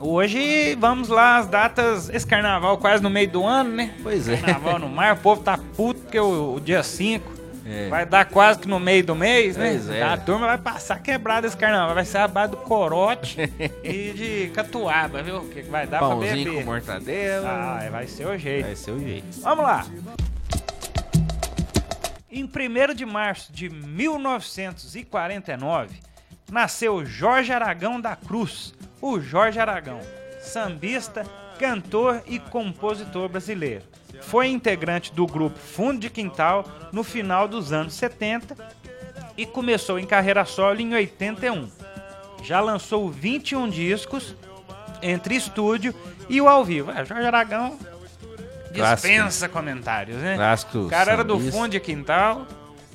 Hoje vamos lá as datas, esse carnaval quase no meio do ano, né? Pois é. Carnaval no mar, o povo tá puto porque o, o dia 5 É. vai dar quase que no meio do mês, né? Pois é. A turma vai passar quebrada esse carnaval, vai ser a base do corote e de catuaba, viu? Que vai dar pra Pãozinho beber. com mortadela. Ah, vai ser o jeito. Vai ser o jeito. Vamos lá. Em 1 de março de 1949, nasceu Jorge Aragão da Cruz, o Jorge Aragão, sambista, cantor e compositor brasileiro. Foi integrante do grupo Fundo de Quintal no final dos anos 70 e começou em carreira solo em 81. Já lançou 21 discos entre estúdio e o ao vivo. É, Jorge Aragão Clássico. dispensa comentários, né? Clássico O cara era do sambista. Fundo de Quintal,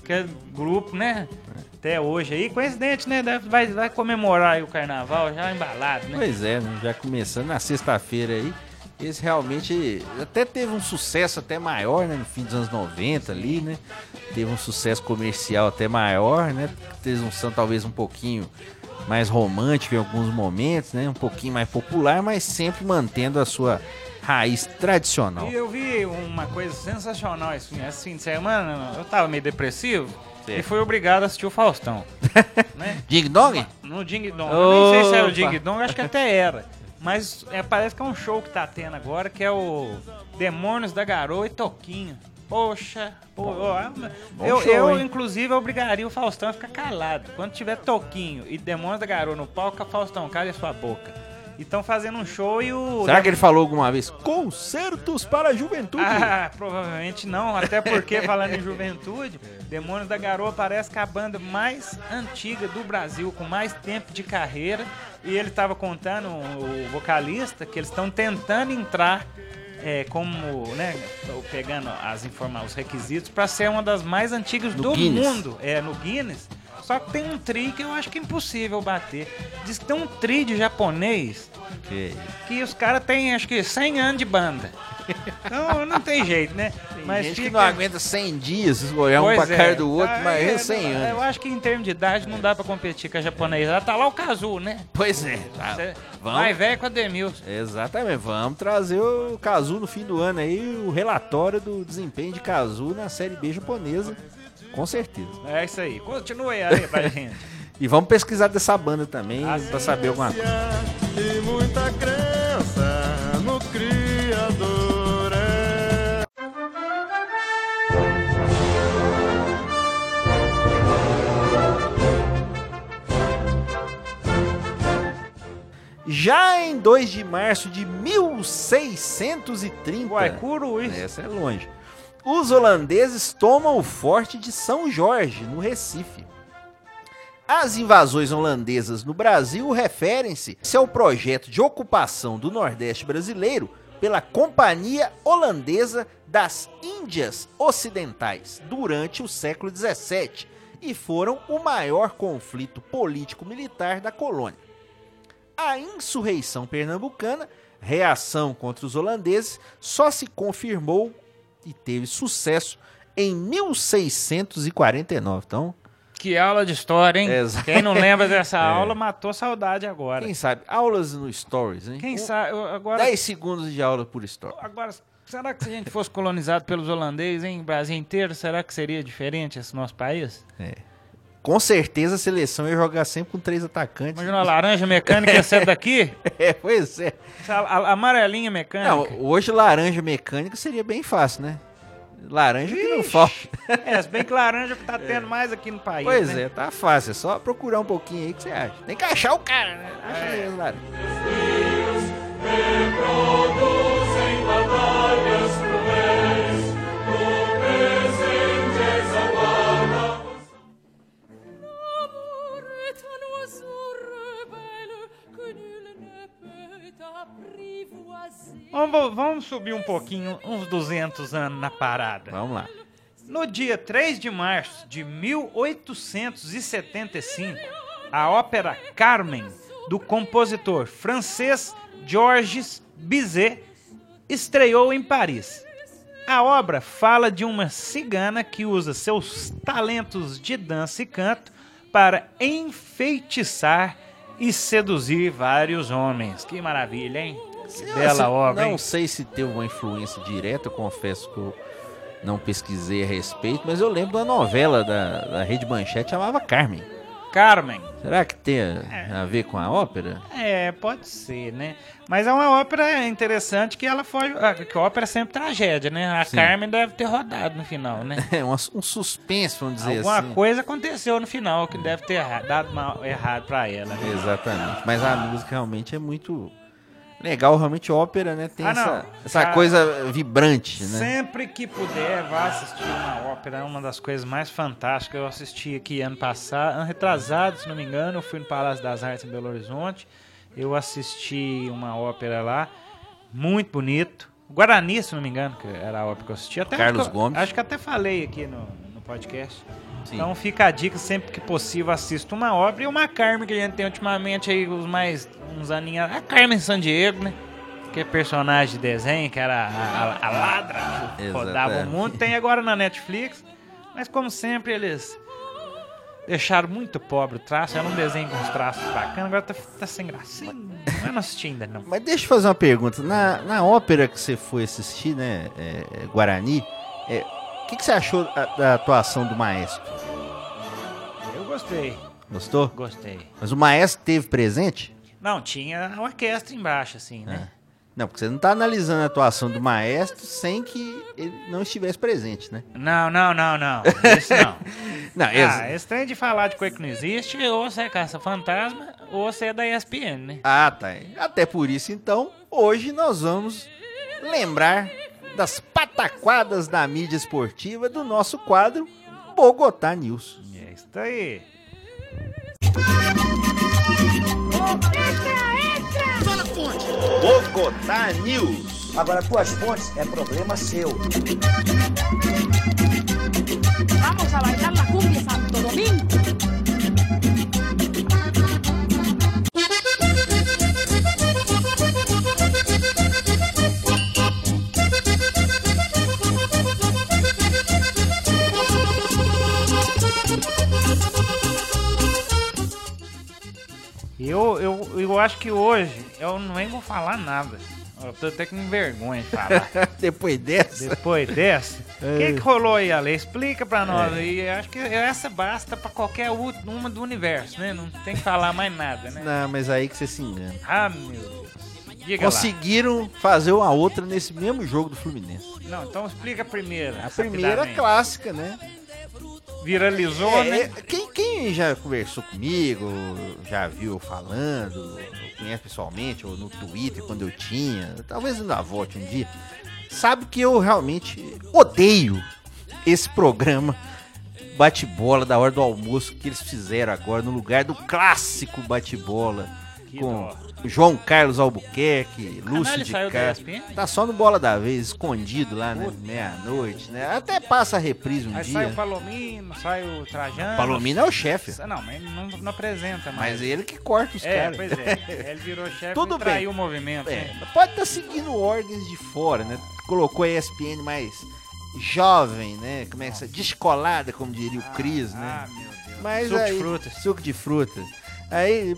que é grupo, né? Até hoje aí, coincidente, né? Vai, vai comemorar aí o carnaval já embalado, né? Pois é, né? já começando na sexta-feira aí. Esse realmente até teve um sucesso até maior, né? No fim dos anos 90 ali, né? Teve um sucesso comercial até maior, né? Teve um som talvez um pouquinho mais romântico em alguns momentos, né? Um pouquinho mais popular, mas sempre mantendo a sua raiz tradicional. E eu vi uma coisa sensacional esse fim, esse fim de semana. Eu tava meio depressivo Certo. e fui obrigado a assistir o Faustão. né? Ding Dong? No Ding Dong. Eu nem sei se era o. Ding Dong, acho que até era. Mas é, parece que é um show que tá tendo agora, que é o Demônios da Garoa e Toquinho. Poxa, pô, ó, eu, show, eu, inclusive obrigaria o Faustão a ficar calado. Quando tiver Toquinho e Demônios da Garoa no palco, Faustão, cale a sua boca. E estão fazendo um show e o. Será que ele falou alguma vez? Concertos para a juventude. Ah, provavelmente não, até porque falando em juventude, Demônios da Garoa parece que é a banda mais antiga do Brasil, com mais tempo de carreira E ele tava contando, o vocalista, que eles estão tentando entrar é, como, né, pegando as informações, os requisitos para ser uma das mais antigas No do Guinness. mundo, é no Guinness. Só que tem um tri que eu acho que é impossível bater. Diz que tem um tri de japonês Que- que os caras têm acho que 100 anos de banda. Então não tem jeito, né? Tem gente que não aguenta 100 dias, olhar um pra é. cara do outro, Ah, mas é, é 100 Eu anos. acho que em termos de idade não dá pra competir com a japonesa. Tá lá o Kazu, né? Pois é. tá. Cê- Vamos. Mais velho com a Demilson. Exatamente, vamos trazer o Kazu no fim do ano aí, o relatório do desempenho de Kazu na Série B japonesa, com certeza. É isso aí. Continue aí pra gente. E vamos pesquisar dessa banda também, Ah, pra saber alguma coisa. E muita crença no Criador. É. Já em 2 de março de 1630, Guaicuru, isso. essa é longe, os holandeses tomam o forte de São Jorge, no Recife. As invasões holandesas no Brasil referem-se ao projeto de ocupação do Nordeste brasileiro pela Companhia Holandesa das Índias Ocidentais durante o século XVII e foram o maior conflito político-militar da colônia. A insurreição pernambucana, reação contra os holandeses, só se confirmou e teve sucesso em 1649. Então, Que aula de história, hein? Exato. Quem não lembra dessa É. aula matou saudade agora. quem sabe, aulas no Stories, hein? Quem Um- sabe? Agora, 10 segundos de aula por Story. agora, será que se a gente fosse colonizado pelos holandeses, hein? Brasil inteiro, será que seria diferente esse nosso país? Com certeza a seleção ia jogar sempre com três atacantes. Imagina a laranja mecânica ia ser daqui? É, pois é. A- a amarelinha Não, mecânica. hoje laranja mecânica seria bem fácil, né? Laranja que não falta. É, se bem que laranja que tá tendo mais aqui no país. Pois né? é, tá fácil. É só procurar um pouquinho aí que você acha. Tem que achar o cara, né? Acha mesmo, laranja. Vamos, vamos subir um pouquinho, uns 200 anos na parada. Vamos lá. No dia 3 de março de 1875, a ópera Carmen, do compositor francês Georges Bizet, estreou em Paris. A obra fala de uma cigana que usa seus talentos de dança e canto para enfeitiçar e seduzir vários homens. Que maravilha, hein? Que bela Assim, obra, Não sei se teve uma influência direta, eu confesso que eu não pesquisei a respeito, mas eu lembro da novela da, da Rede Manchete chamava Carmen. Carmen. Será que tem a, a ver com a ópera? É, pode ser, né? Mas é uma ópera interessante que ela foi. ah, Que a ópera é sempre tragédia, né? A Sim. Carmen deve ter rodado no final, né? É um, um suspense, vamos dizer Alguma assim. coisa aconteceu no final que deve ter dado mal, errado pra ela. Né? Exatamente. Mas a música realmente é muito legal, realmente ópera, né? Tem Ah, essa, essa Ah, coisa vibrante, né? Sempre que puder, vá assistir uma ópera. É uma das coisas mais fantásticas. Eu assisti aqui ano passado, ano retrasado, se não me engano. Eu fui no Palácio das Artes em Belo Horizonte. Eu assisti uma ópera lá, muito bonito. Guarani, se não me engano, que era a ópera que eu assisti. Até Carlos eu- Gomes. Acho que até falei aqui no, no podcast. Sim. Então fica a dica, sempre que possível, assista uma obra. E uma Carmen que a gente tem ultimamente aí, os mais uns aninhos. A Carmen Sandiego, né? Que é personagem de desenho, que era a, a- a ladra, que rodava o mundo. Tem agora na Netflix. Mas como sempre, eles deixaram muito pobre o traço. Era um desenho com uns traços bacanas, agora tá, tá sem gracinha. Não é não assisti ainda, não. Mas deixa eu fazer uma pergunta. Na, na ópera que você foi assistir, né, é, é, Guarani, é, que, que você achou da, da atuação do maestro? Eu gostei, Gostou? gostei. Mas o maestro teve presente? Não, tinha a orquestra embaixo, assim, né? Não, porque você não tá analisando a atuação do maestro sem que ele não estivesse presente, né? Não, não, não, não. Isso não. Não, Ah, esse- esse trem de falar de coisa que não existe, ou você é caça-fantasma, ou você é da ESPN, né? Ah, tá. Até por isso, então, hoje nós vamos lembrar das pataquadas da mídia esportiva do nosso quadro Bogotá News. É isso aí. Bogotá News. Agora, tuas fontes é problema seu. Eu, acho que hoje eu nem vou falar nada. Eu tô até com vergonha de falar. Depois dessa. Depois dessa, o que, que rolou aí, Ale? Explica pra nós. E acho que essa basta pra qualquer uma do universo, né? Não tem que falar mais nada, né? Não, mas aí que você se engana. Ah, meu Deus. Diga Conseguiram fazer uma outra nesse mesmo jogo do Fluminense. lá. Não, então explica a primeira. A primeira rapidamente. clássica, né? Viralizou, É, né? é, quem, quem já conversou comigo, já viu falando, conhece pessoalmente, ou no Twitter quando eu tinha, talvez ainda volte um dia, sabe que eu realmente odeio esse programa bate-bola da hora do almoço que eles fizeram agora no lugar do clássico bate-bola com. João Carlos Albuquerque, Lúcio ele de Castro. ESPN? Tá só no Bola da Vez, escondido lá, né? Meia-noite, né? Até passa a reprise um Aí dia. sai o Palomino, sai o Trajano. Palomino é o chefe. Não, mas ele não, não apresenta mais. Mas ele que corta os É, caras. pois é. Ele virou chefe Tudo e traiu bem. o movimento. É, né? pode estar seguindo ordens de fora, né? Colocou a ESPN mais jovem, né? Como é que é? Descolada, como diria o Cris, né? Ah, meu Deus. Mas Suco aí, de frutas. Suco de frutas. Aí,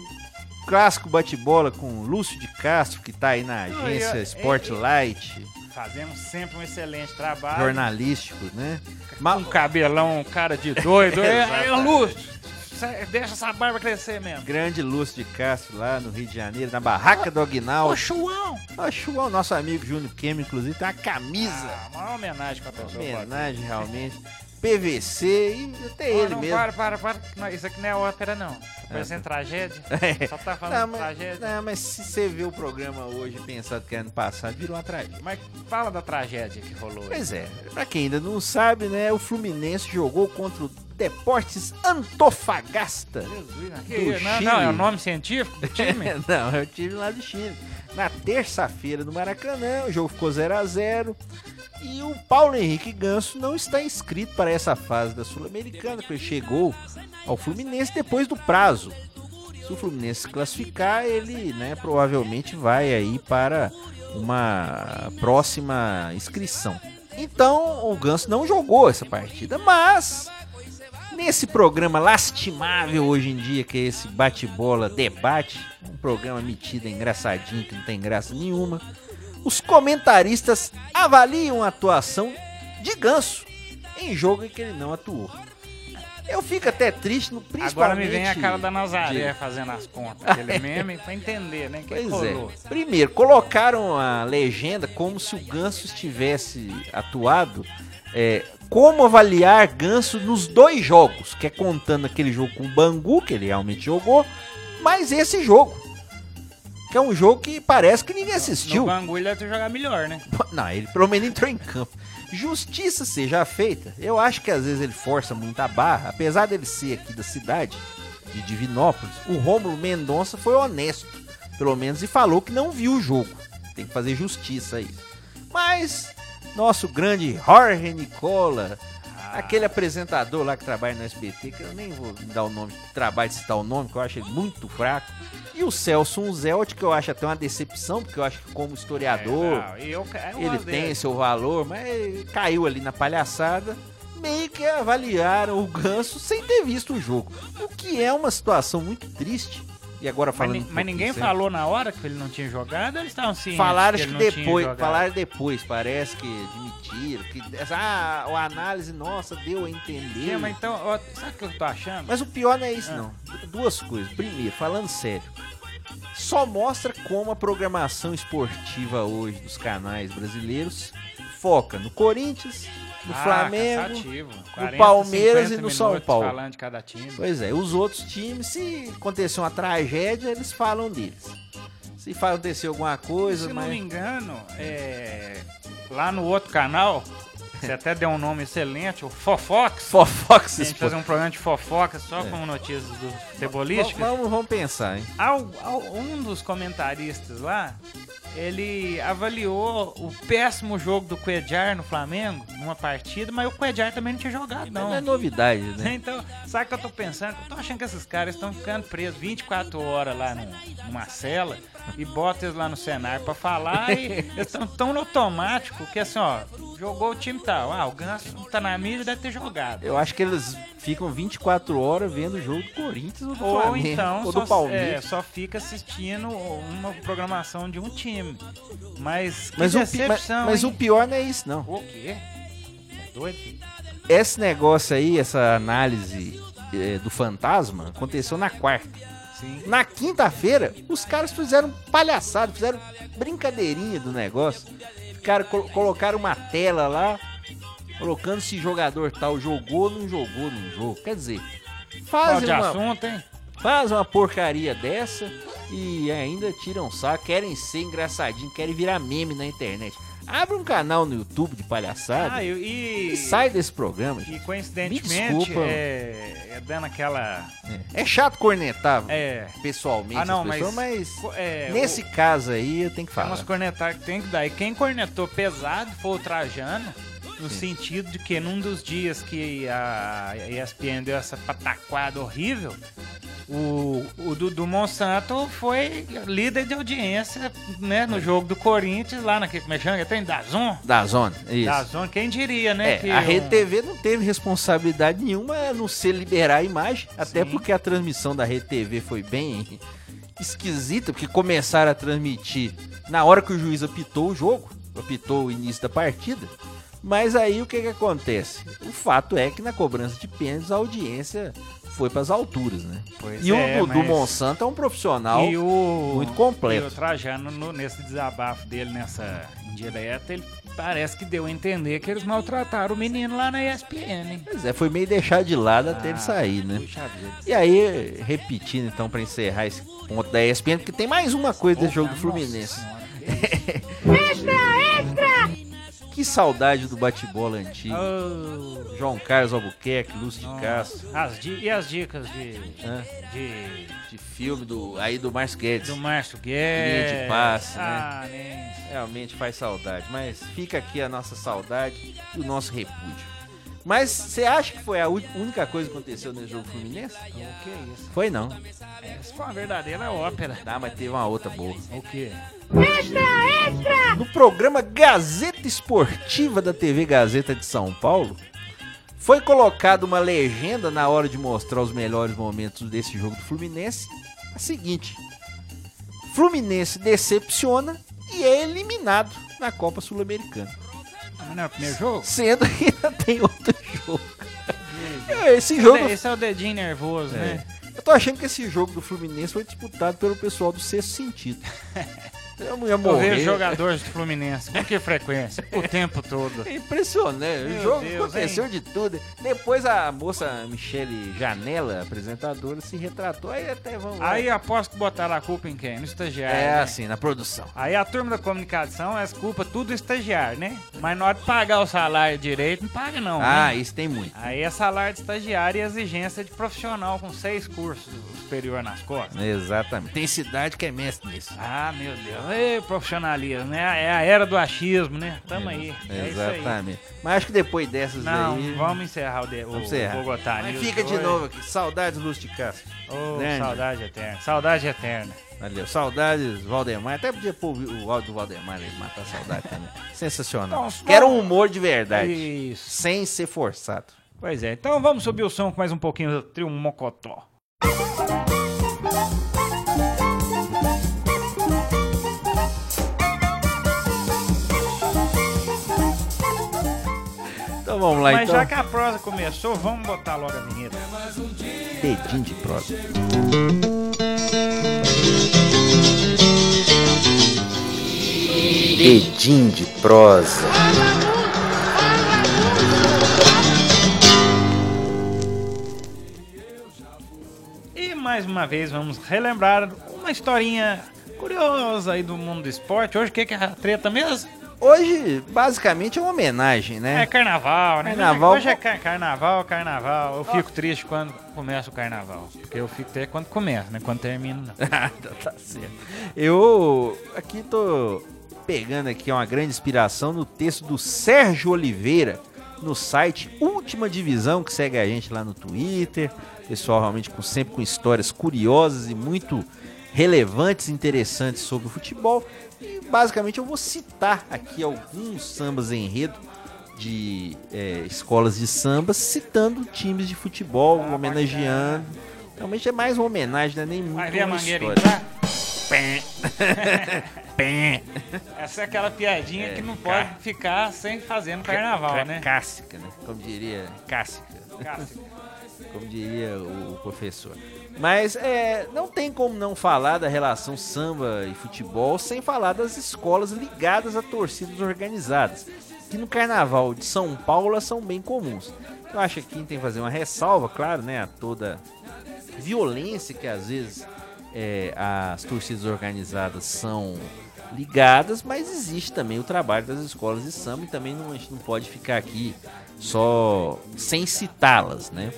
clássico bate-bola com Lúcio de Castro, que tá aí na agência e- e- Spotlight, Fazemos sempre um excelente trabalho. jornalístico, né? Um cabelão, um cara de doido. é, é, Lúcio, deixa essa barba crescer mesmo. Grande Lúcio de Castro lá no Rio de Janeiro, na barraca do Aguinaldo. Ô, Chuão! Ó, Chuão, nosso amigo Júnior Kemi, inclusive, tem uma camisa. Ah, uma homenagem pra pessoa. Homenagem, realmente. PVC e até ele não, mesmo. para, para, para. Não, isso aqui não é ópera, não. Tá parecendo tragédia. É. Só tá falando Não, mas, tragédia. não, mas se você vê o programa hoje pensando que ano passado, virou uma tragédia. Mas fala da tragédia que rolou. aí. Pois é, pra quem ainda não sabe, né, o Fluminense jogou contra o Deportes Antofagasta. Jesus, né? Que não, não, é o nome científico do time? não, é o time lá do Chile. Na terça-feira no Maracanã, o jogo ficou 0 a 0 E o Paulo Henrique Ganso não está inscrito para essa fase da Sul-Americana, porque ele chegou ao Fluminense depois do prazo. Se o Fluminense se classificar, ele né, provavelmente vai aí para uma próxima inscrição. Então o Ganso não jogou essa partida, mas nesse programa lastimável hoje em dia, que é esse bate-bola debate, um programa metido engraçadinho que não tem graça nenhuma, os comentaristas avaliam a atuação de Ganso em jogo em que ele não atuou. Eu fico até triste, no, principalmente... Agora me vem a cara da Nazaré de- fazendo as contas. Aquele meme pra entender, né? Que Pois é. Primeiro, colocaram a legenda como se o Ganso estivesse atuado. é, como avaliar Ganso nos dois jogos, que é contando aquele jogo com o Bangu, que ele realmente jogou, mas esse jogo. Que é um jogo que parece que ninguém assistiu. Bangu ele deve jogar melhor, né? Não, ele pelo menos entrou em campo. Justiça seja feita, eu acho que às vezes ele força muito a barra, apesar dele ser aqui da cidade, de Divinópolis, o Rômulo Mendonça foi honesto, pelo menos, e falou que não viu o jogo. Tem que fazer justiça aí. Mas, nosso grande Jorge Nicola, aquele apresentador lá que trabalha no SBT, que eu nem vou dar o nome, trabalho de citar o nome, que eu acho ele muito fraco. E o Celso Unzelt, que eu acho até uma decepção, porque eu acho que como historiador, É, não, eu, eu ele gosto tem dele. seu valor, mas ele caiu ali na palhaçada. Meio que avaliaram o Ganso sem ter visto o jogo. O que é uma situação muito triste. E agora Mas, falando. ni- um mas ninguém sério, falou na hora que ele não tinha jogado, eles estavam cientes Falaram que que depois. Falaram depois, parece que admitiram. Que, ah, a análise nossa deu a entender. Sim, mas então, ó, sabe o que eu tô achando? Mas o pior não é isso, Ah. não. Du- Duas coisas. Primeiro, falando sério, só mostra como a programação esportiva hoje dos canais brasileiros foca no Corinthians, no Ah, Flamengo. cansativo. no 40, Palmeiras 50 e no São Paulo. falando de cada time. Pois é, os outros times, se acontecer uma tragédia, eles falam deles. Se acontecer alguma coisa, Se não mas. me engano, é, lá no outro canal, Você até deu um nome excelente, o Fofox. Fofox A gente fazer um programa de fofoca só com notícias do futebolísticas. Vamos, vamos pensar, hein? Ao- ao- um dos comentaristas lá, ele avaliou o péssimo jogo do Cuejar no Flamengo, numa partida, mas o Cuejar também não tinha jogado, Não não. é novidade, né? Então, sabe o que eu tô pensando? Eu tô achando que esses caras estão ficando presos 24 horas lá num- numa cela e botam eles lá no cenário pra falar e eles estão tão no automático que assim, ó, jogou o time tal. Ah, o Ganso tá na mídia deve ter jogado. Eu acho que eles ficam 24 horas vendo o jogo do Corinthians ou do Ou Flamengo. então ou só, do Palmeiras. é, só fica assistindo uma programação de um time. Mas que mas o, decepção, mas, mas o pior não é isso, não. O quê? É doido? filho? Esse negócio aí, essa análise eh, do fantasma, aconteceu na quarta. Sim. Na quinta-feira, os caras fizeram palhaçada, fizeram brincadeirinha do negócio. Ficaram, col- colocaram uma tela lá, colocando se jogador tal jogou, não jogou, não jogou. Quer dizer, Qual de uma, assunto, hein? faz uma porcaria dessa e ainda tiram saco, querem ser engraçadinho, querem virar meme na internet. Abre um canal no YouTube de palhaçada Ah, e, e sai desse programa. gente. e coincidentemente, é, é dando aquela. É, É chato cornetar É. pessoalmente Ah, não, as pessoas, mas- mas, é, nesse caso aí eu tenho que falar. umas cornetadas que tem que dar. E quem cornetou pesado foi o Trajano, no sentido de que num dos dias que a ESPN deu essa pataquada horrível, o, o Dudu Monsanto foi líder de audiência né, no jogo do Corinthians, lá naquele, como é que chama? Tem Dazon? Da zona, isso. Dazon, quem diria, né? É, que a um- Rede TV não teve responsabilidade nenhuma a não ser liberar a imagem, até Sim. porque a transmissão da Rede TV foi bem esquisita, porque começaram a transmitir na hora que o juiz apitou o jogo, apitou o início da partida. Mas aí o que que acontece? O fato é que na cobrança de pênaltis a audiência foi para as alturas, né? Pois e é, o Dudu mas- Monsanto é um profissional E o, muito completo. E o Trajano, no- nesse desabafo dele, nessa indireta, ele parece que deu a entender que eles maltrataram o menino lá na ESPN? Pois é, foi meio deixado de lado até ele Ah, sair, né? E aí, repetindo então pra encerrar esse ponto da ESPN, porque tem mais uma coisa desse jogo do Fluminense. Senhora, que saudade do bate-bola antigo. Oh, João Carlos Albuquerque, Lúcio de. Castro, As e as dicas de, né? de de filme do aí do Márcio Guedes. do Márcio Guedes? Linha de passe, né? ah, nem- Realmente faz saudade, mas fica aqui a nossa saudade e o nosso repúdio. Mas você acha que foi a única coisa que aconteceu nesse jogo Fluminense? O que é isso? Foi não. Essa foi uma verdadeira ópera. Ah, mas teve uma outra boa. O quê? No programa Gazeta Esportiva da TV Gazeta de São Paulo, foi colocada uma legenda na hora de mostrar os melhores momentos desse jogo do Fluminense. A seguinte: Fluminense decepciona e é eliminado na Copa Sul-Americana. Não é o primeiro jogo? Sendo que ainda tem outro jogo. Esse jogo. Esse é o dedinho nervoso, É. né? Eu tô achando que esse jogo do Fluminense foi disputado pelo pessoal do sexto sentido. Eu ia Eu morrer. vejo jogadores do Fluminense com que frequência? O tempo todo. É impressionante. Meu o jogo Deus, aconteceu de tudo. Depois a moça Michele Janela, apresentadora, se retratou. Aí até vamos lá. Aí aposto que botaram a culpa em quem? No estagiário. é né? assim, na produção. Aí a turma da comunicação, as culpas tudo do estagiário, né? Mas na hora de pagar o salário direito, não paga não. Ah, né? isso tem muito. Aí é salário de estagiário e exigência de profissional com seis cursos superior nas costas. Exatamente. Tem cidade que é mestre nisso. Ah, meu Deus. Ei, profissionalismo, né? É a era do achismo, né? Tamo aí. É isso aí. Exatamente. Mas acho que depois dessas Não, aí. vamos encerrar o, de, o, Vamos encerrar. o Bogotá Mas News fica de hoje. novo aqui. Saudades Lúcio de Castro. Ô, Grande. saudade eterna. Saudade eterna. Valeu. Saudades Valdemar. Até podia pôr o áudio do Valdemar aí, matar a saudade também. Sensacional. Então, Quero um humor de verdade. Isso. Sem ser forçado. Pois é. Então vamos subir o som com mais um pouquinho do trio Mocotó. Vamos lá, Mas então. já que a prosa começou, vamos botar logo a vinheta. Dedinho de prosa. Dedinho de prosa. E mais uma vez vamos relembrar uma historinha curiosa aí do mundo do esporte. Hoje o que é a treta mesmo? Hoje, basicamente, é uma homenagem, É né? carnaval, né? Carnaval. Hoje é car- carnaval, carnaval. Eu fico triste quando começa o carnaval. Porque eu fico até quando começa, né? Quando termina, não. tá, tá certo. Eu aqui tô pegando aqui uma grande inspiração no texto do Sérgio Oliveira no site Última Divisão, que segue a gente lá no Twitter. Pessoal realmente com, sempre com histórias curiosas e muito relevantes interessantes sobre o futebol. E basicamente eu vou citar aqui alguns sambas enredo de é, escolas de samba, citando times de futebol, Ah, homenageando. Realmente é mais uma homenagem, não é nem muito Vai ver a mangueira entrar? Pé. Pé. Essa é aquela piadinha É, que não ca- pode ficar sem fazer no carnaval, Ca- né? Cássica, né? Como diria, cássica, Cássio. como diria o professor. Mas é, não tem como não falar da relação samba e futebol sem falar das escolas ligadas a torcidas organizadas, que no carnaval de São Paulo são bem comuns. Eu acho que tem que fazer uma ressalva, claro, né, a toda violência que às vezes é, as torcidas organizadas são ligadas, mas existe também o trabalho das escolas de samba e também não, a gente não pode ficar aqui só sem citá-las, né?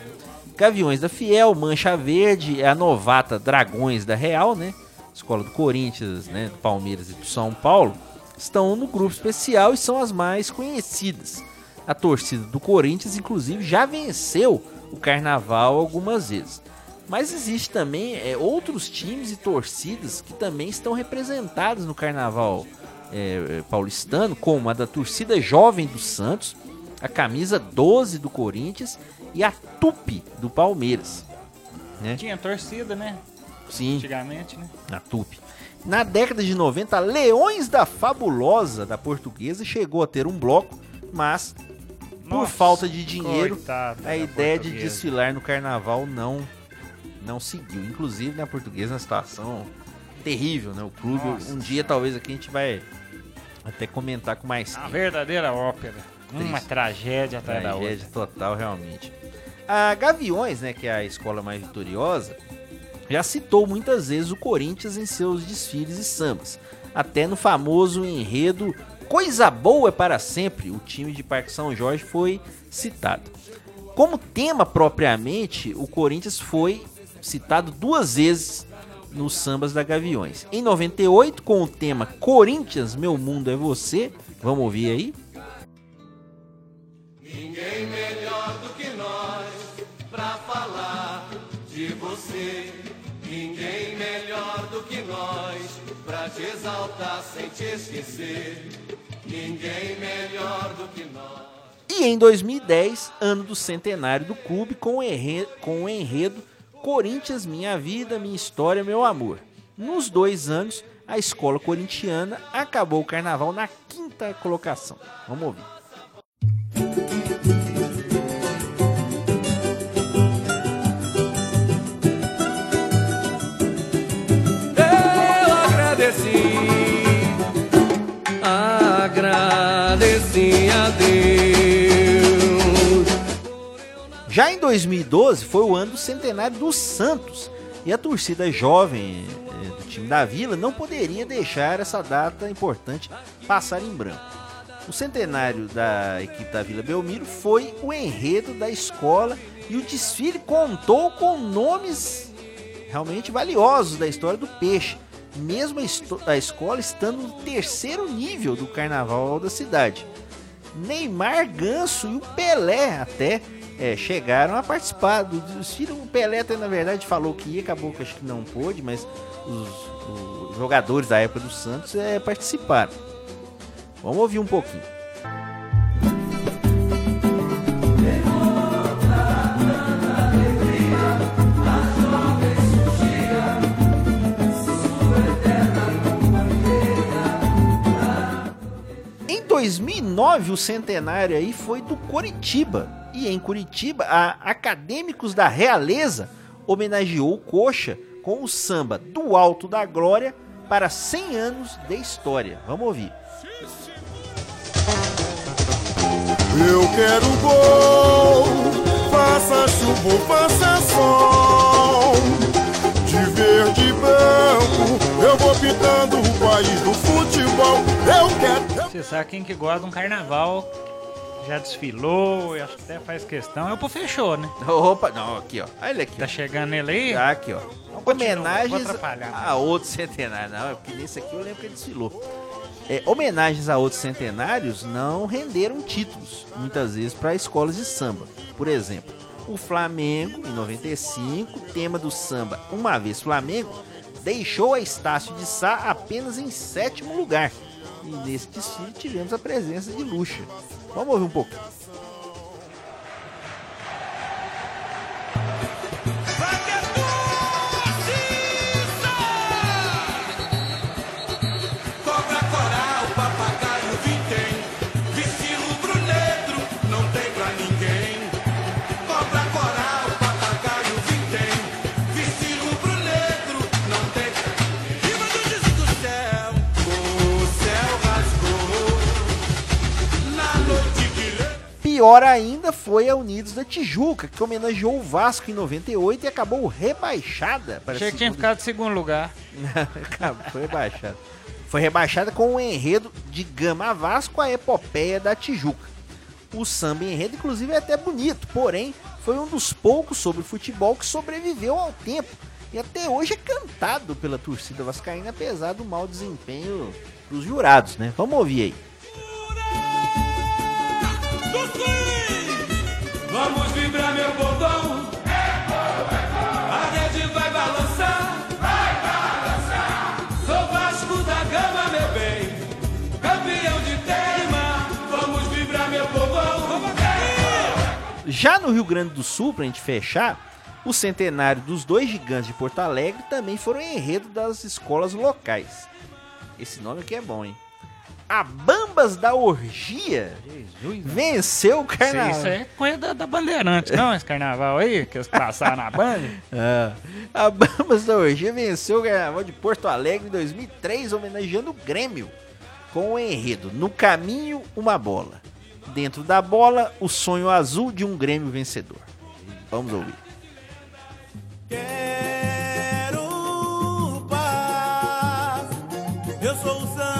Gaviões da Fiel, Mancha Verde, a novata Dragões da Real, né? Escola do Corinthians, né? Do Palmeiras e do São Paulo, estão no grupo especial e são as mais conhecidas. A torcida do Corinthians, inclusive, já venceu o carnaval algumas vezes. Mas existe também é, outros times e torcidas que também estão representados no carnaval é, é, paulistano, como a da torcida jovem do Santos, a camisa 12 do Corinthians e a Tupi do Palmeiras. Tinha torcida, né? Sim, Antigamente, né? na Tupi. Na década de 90, Leões da Fabulosa da Portuguesa chegou a ter um bloco, mas por Nossa, falta de dinheiro, a ideia de desfilar no carnaval não não seguiu. Inclusive na portuguesa uma situação terrível, né? O clube, Nossa. um dia talvez aqui a gente vai até comentar com mais A tempo. verdadeira ópera. Uma Triste. tragédia atrás da outra. Tragédia total, realmente. A Gaviões, né, que é a escola mais vitoriosa, já citou muitas vezes o Corinthians em seus desfiles e sambas. Até no famoso enredo Coisa Boa é para Sempre, o time de Parque São Jorge foi citado. Como tema propriamente, o Corinthians foi citado duas vezes nos sambas da Gaviões. Em 98, com o tema Corinthians, Meu Mundo é Você. Vamos ouvir aí? Ninguém melhor do que nós pra falar de você. Ninguém melhor do que nós pra te exaltar sem te esquecer. Ninguém melhor do que nós. E em 2010, ano do centenário do clube, com o enredo, com o enredo Corinthians, Minha Vida, Minha História, Meu Amor. Nos dois anos, a escola corintiana acabou o carnaval na quinta colocação. Vamos ouvir. Já em 2012 foi o ano do centenário do Santos e a torcida jovem eh, do time da Vila não poderia deixar essa data importante passar em branco. O centenário da equipe da Vila Belmiro foi o enredo da escola e o desfile contou com nomes realmente valiosos da história do peixe, mesmo a, escola estando no terceiro nível do carnaval da cidade. Neymar, Ganso e o Pelé até é, chegaram a participar do desfile. O Pelé até na verdade falou que ia, acabou que acho que não pôde, mas os, os jogadores da época do Santos é, participaram. Vamos ouvir um pouquinho. Em 2009, o centenário aí foi do Coritiba. E em Curitiba, a Acadêmicos da Realeza homenageou o Coxa com o samba do Alto da Glória para 100 anos de história. Vamos ouvir. Eu quero gol, faça chuva ou faça sol. De verde e branco, eu vou pintando o país do futebol. Eu quero. Você sabe quem que gosta de um carnaval, já desfilou, eu acho que até faz questão, é o Fechou, né? Opa, não, aqui, ó. Olha ele aqui. Tá chegando ele aí? Tá aqui, ó. Homenagens a outros centenários. Não, é porque nesse aqui eu lembro que ele desfilou. É, homenagens a outros centenários não renderam títulos, muitas vezes, para escolas de samba. Por exemplo, o Flamengo, em 95, tema do samba Uma Vez Flamengo, deixou a Estácio de Sá apenas em sétimo lugar. E nesse desfile tivemos a presença de Luxa. Vamos ouvir um pouco. Pior ainda foi a Unidos da Tijuca, que homenageou o Vasco em 98 e acabou rebaixada para Achei que tinha ficado em segundo lugar. Foi rebaixada. Foi rebaixada com o enredo de Gama Vasco, a epopeia da Tijuca. O samba enredo, inclusive, é até bonito, porém, foi um dos poucos sobre futebol que sobreviveu ao tempo. E até hoje é cantado pela torcida vascaína, apesar do mau desempenho dos jurados, né? Vamos ouvir aí. Vamos vibrar meu bordão. A rede vai balançar. Vai balançar. Sou Vasco da Gama, meu bem. Campeão de tema. Vamos vibrar meu Já no Rio Grande do Sul, pra gente fechar, o centenário dos dois gigantes de Porto Alegre também foram enredo das escolas locais. Esse nome aqui é bom, hein? A Bambas da Orgia venceu o carnaval. Isso é coisa da, da Bandeirante, não? Esse carnaval aí, que eles passaram na banda. Ah, a Bambas da Orgia venceu o Carnaval de Porto Alegre em 2003, homenageando o Grêmio, com o enredo No Caminho, uma bola. Dentro da bola, o sonho azul de um Grêmio vencedor. Vamos ouvir. Quero paz. Eu sou o samba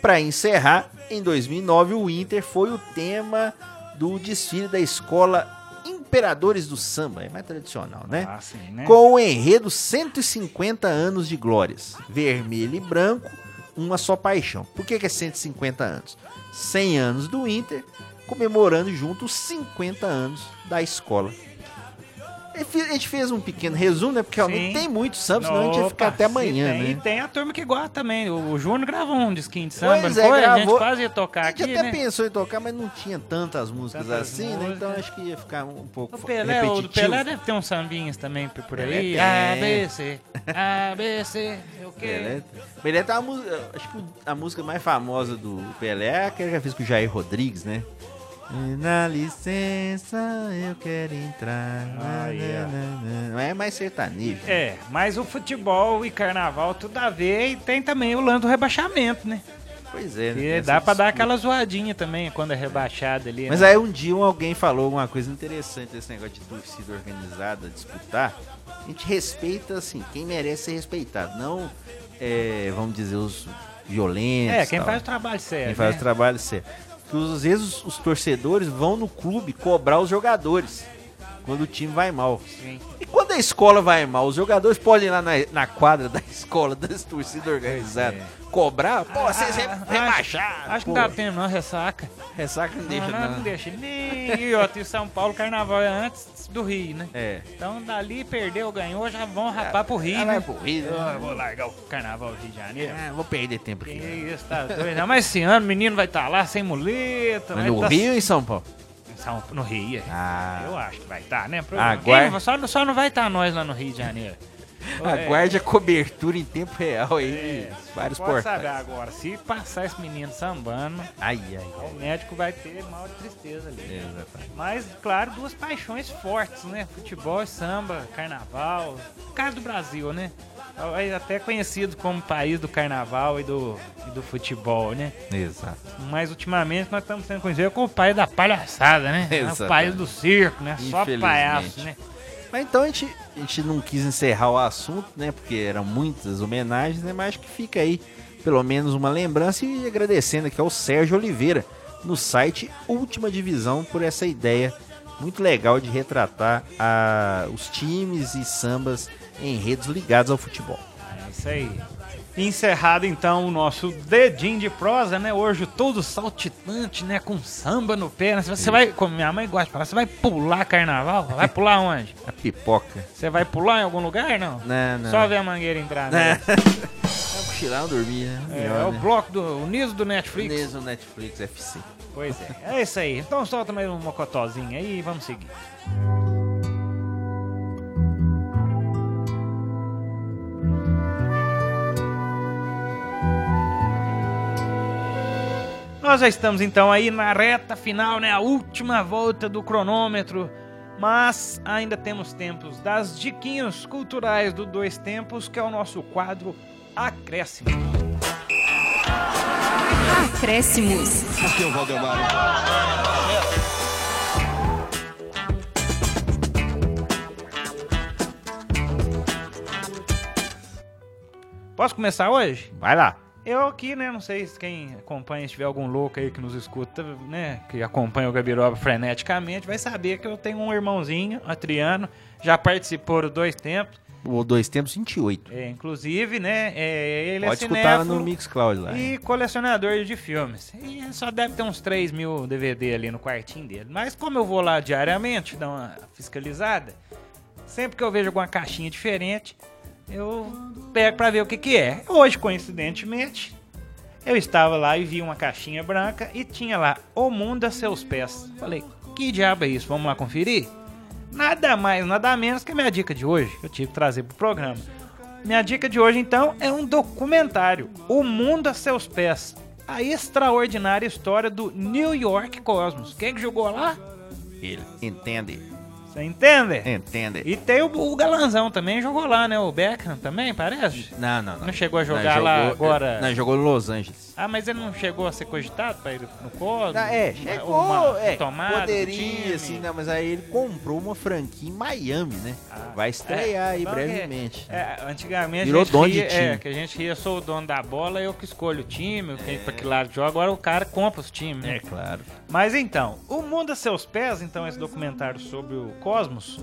para encerrar, em 2009 o Inter foi o tema do desfile da escola Imperadores do Samba, é mais tradicional, né? Ah, sim, né? Com o enredo 150 anos de glórias, vermelho e branco, uma só paixão. Por que, que é 150 anos? 100 anos do Inter, comemorando junto os 50 anos da escola. A gente fez um pequeno resumo, né? Porque realmente Sim. tem muito samba, senão a gente ia ficar até amanhã, tem, né? E tem a turma que gosta também. O, o Júnior gravou um disquinho de samba, Pois é, foi? A gente gravou. quase ia tocar A gente aqui, até né? pensou em tocar, mas não tinha tantas músicas Tantas assim, né? músicas. Então acho que ia ficar um pouco O Pelé, o repetitivo. Pelé deve ter uns sambinhas também por aí. Pelé A, tem. B, C. A, B, C. O quê? Pelé, Pelé tá a música, acho que a música mais famosa do Pelé é aquela que já fez com o Jair Rodrigues, né? Na licença, eu quero entrar. Ah, yeah. Não é mais sertanejo. É, mas o futebol e carnaval tudo a ver e tem também o lance do rebaixamento, né? Pois é, né? Que Tem essa dá pra dar aquela zoadinha também quando é rebaixado ali. Mas né? aí um dia alguém falou uma coisa interessante desse negócio de torcida organizada disputar. A gente respeita, assim, quem merece ser respeitado. Não, é, vamos dizer, os violentos. É, quem tal. faz o trabalho sério. Quem faz né? o trabalho certo. Porque às vezes os, os torcedores vão no clube cobrar os jogadores quando o time vai mal. Sim. E quando a escola vai mal, os jogadores podem ir lá na, na quadra da escola, das torcidas organizadas, cobrar? Pô, vocês re- Ah, rebaixaram. Acho, acho que não dá tempo, não, ressaca. Ressaca não deixa, não, não, não. não deixa. Nem e outro, e São Paulo, carnaval é antes do Rio, né? É. Então dali perdeu, ganhou, já vão rapar pro Rio, né? vai pro Rio, né? Ah, vou largar o carnaval do Rio de Janeiro. Ah, vou perder tempo Que aqui. isso, tá doido. Não, mas esse ano o menino vai estar lá sem muleta. Mas vai no tá- Rio ou em São Paulo? São- no Rio, é. Ah, Eu acho que vai estar, né? Pro- Agora- Quem- só, só não vai estar nós lá no Rio de Janeiro. É, aguarde a cobertura em tempo real aí. É, vários Pode portais. saber agora, se passar esse menino sambando, Ai, ai, o médico vai ter mal de tristeza ali. ai. Mas, claro, duas paixões fortes, né? Futebol e samba, carnaval. Caso do Brasil, né? É até conhecido como país do carnaval e do, e do futebol, né? Exato. Mas ultimamente nós estamos sendo conhecidos como o país da palhaçada, né? É o país do circo, né? Só palhaço, né? Mas então a gente, a gente não quis encerrar o assunto, né? Porque eram muitas homenagens, né? Mas acho que fica aí pelo menos uma lembrança e agradecendo aqui ao Sérgio Oliveira no site Última Divisão por essa ideia muito legal de retratar a, os times e sambas em redes ligados ao futebol. É isso aí. Encerrado então o nosso dedinho de prosa, né? Hoje todo saltitante, né? Com samba no pé. Né? Você vai, como minha mãe gosta de falar, você vai pular carnaval? Vai pular onde? A pipoca. Você vai pular em algum lugar, não? Não, não. Só ver a mangueira entrar, É. né? É cochilar, dormir, né? É, Melhor, é o né? bloco do o Niso do Netflix. Mesmo Netflix FC. Pois é, é isso aí. Então solta mais um mocotózinho aí e vamos seguir. Nós já estamos então aí na reta final, né? A última volta do cronômetro. Mas ainda temos tempos das diquinhos culturais do Dois Tempos, que é o nosso quadro Acréscimo. Acréscimos. Posso começar hoje? Vai lá. Eu aqui, né, não sei se quem acompanha, se tiver algum louco aí que nos escuta, né, que acompanha o Gabiroba freneticamente, vai saber que eu tenho um irmãozinho, Atriano, já participou dos dois tempos, O Dois Tempos 28. é, inclusive, né, é, ele Pode é escutar no Mixcloud lá. e colecionador de filmes. E só deve ter uns 3 mil DVD ali no quartinho dele. Mas como eu vou lá diariamente, dar uma fiscalizada, sempre que eu vejo alguma caixinha diferente, eu pego pra ver o que que é. Hoje, coincidentemente, eu estava lá e vi uma caixinha branca e tinha lá O Mundo a Seus Pés. Falei, que diabo é isso? Vamos lá conferir? Nada mais, nada menos que a minha dica de hoje, eu tive que trazer pro programa. Minha dica de hoje, então, é um documentário, O Mundo a Seus Pés. A extraordinária história do New York Cosmos. Quem que jogou lá? Ele. Entende? Você entende? Entende? E tem o, o Galanzão também, jogou lá, né? O Beckham também, parece? Não, não, não. Não chegou a jogar lá jogou- agora? Não, jogou em Los Angeles. Ah, mas ele não chegou a ser cogitado pra ir no Cosmos? Ah, é, chegou, uma é, tomada poderia, assim, não, mas aí ele comprou uma franquia em Miami, né? Ah, Vai estrear aí então é- brevemente. É, antigamente Virou a gente dono de ria, é, time. que a gente ria, sou o dono da bola, eu que escolho o time, quem pra que lado joga, agora o cara compra os times, né? É claro. Mas então, O Mundo a Seus Pés, então, esse documentário sobre o cosmos,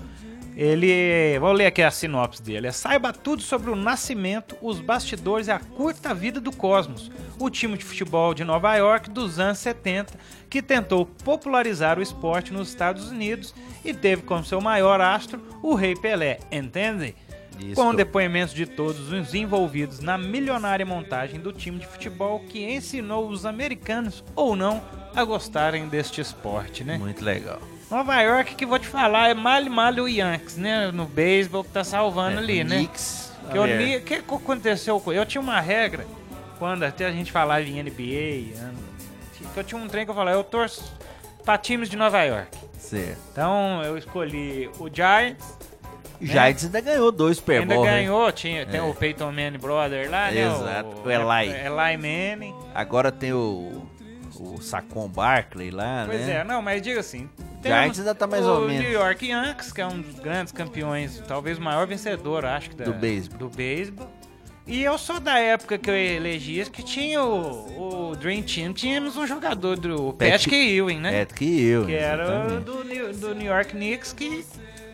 ele. Vou ler aqui a sinopse dele. É, Saiba tudo sobre o nascimento, os bastidores e a curta vida do cosmos. O time de futebol de Nova York dos anos 70, que tentou popularizar o esporte nos Estados Unidos e teve como seu maior astro o Rei Pelé. Entende? Isso. Com depoimentos de todos os envolvidos na milionária montagem do time de futebol que ensinou os americanos ou não a gostarem deste esporte, né? Muito legal. Nova York, que vou te falar, é mal mal o Yankees, né? No beisebol que tá salvando É, ali, o né? Knicks, Que o é. Que que aconteceu com eu tinha uma regra quando até a gente falava em NBA, né? que eu tinha um trem que eu falava, eu torço pra times de Nova York. Certo. Então eu escolhi o Giants, O Giants ainda ganhou dois Super ainda Bowl, né? ganhou, tinha, tem É. o Peyton Manning Brother lá, né? Exato, o Eli. Eli Manning. Agora tem o, o Saquon Barkley lá, Pois né? é, não, mas diga assim. Giants ainda tá mais o ou menos. New York Yankees, que é um dos grandes campeões, talvez o maior vencedor, acho que da- Do beisebol. Do beisebol. E eu sou da época que eu elegi que tinha o, o Dream Team, tínhamos um jogador do Pat- Patrick Ewing, né? Que eu. que era do, New- do New York Knicks, que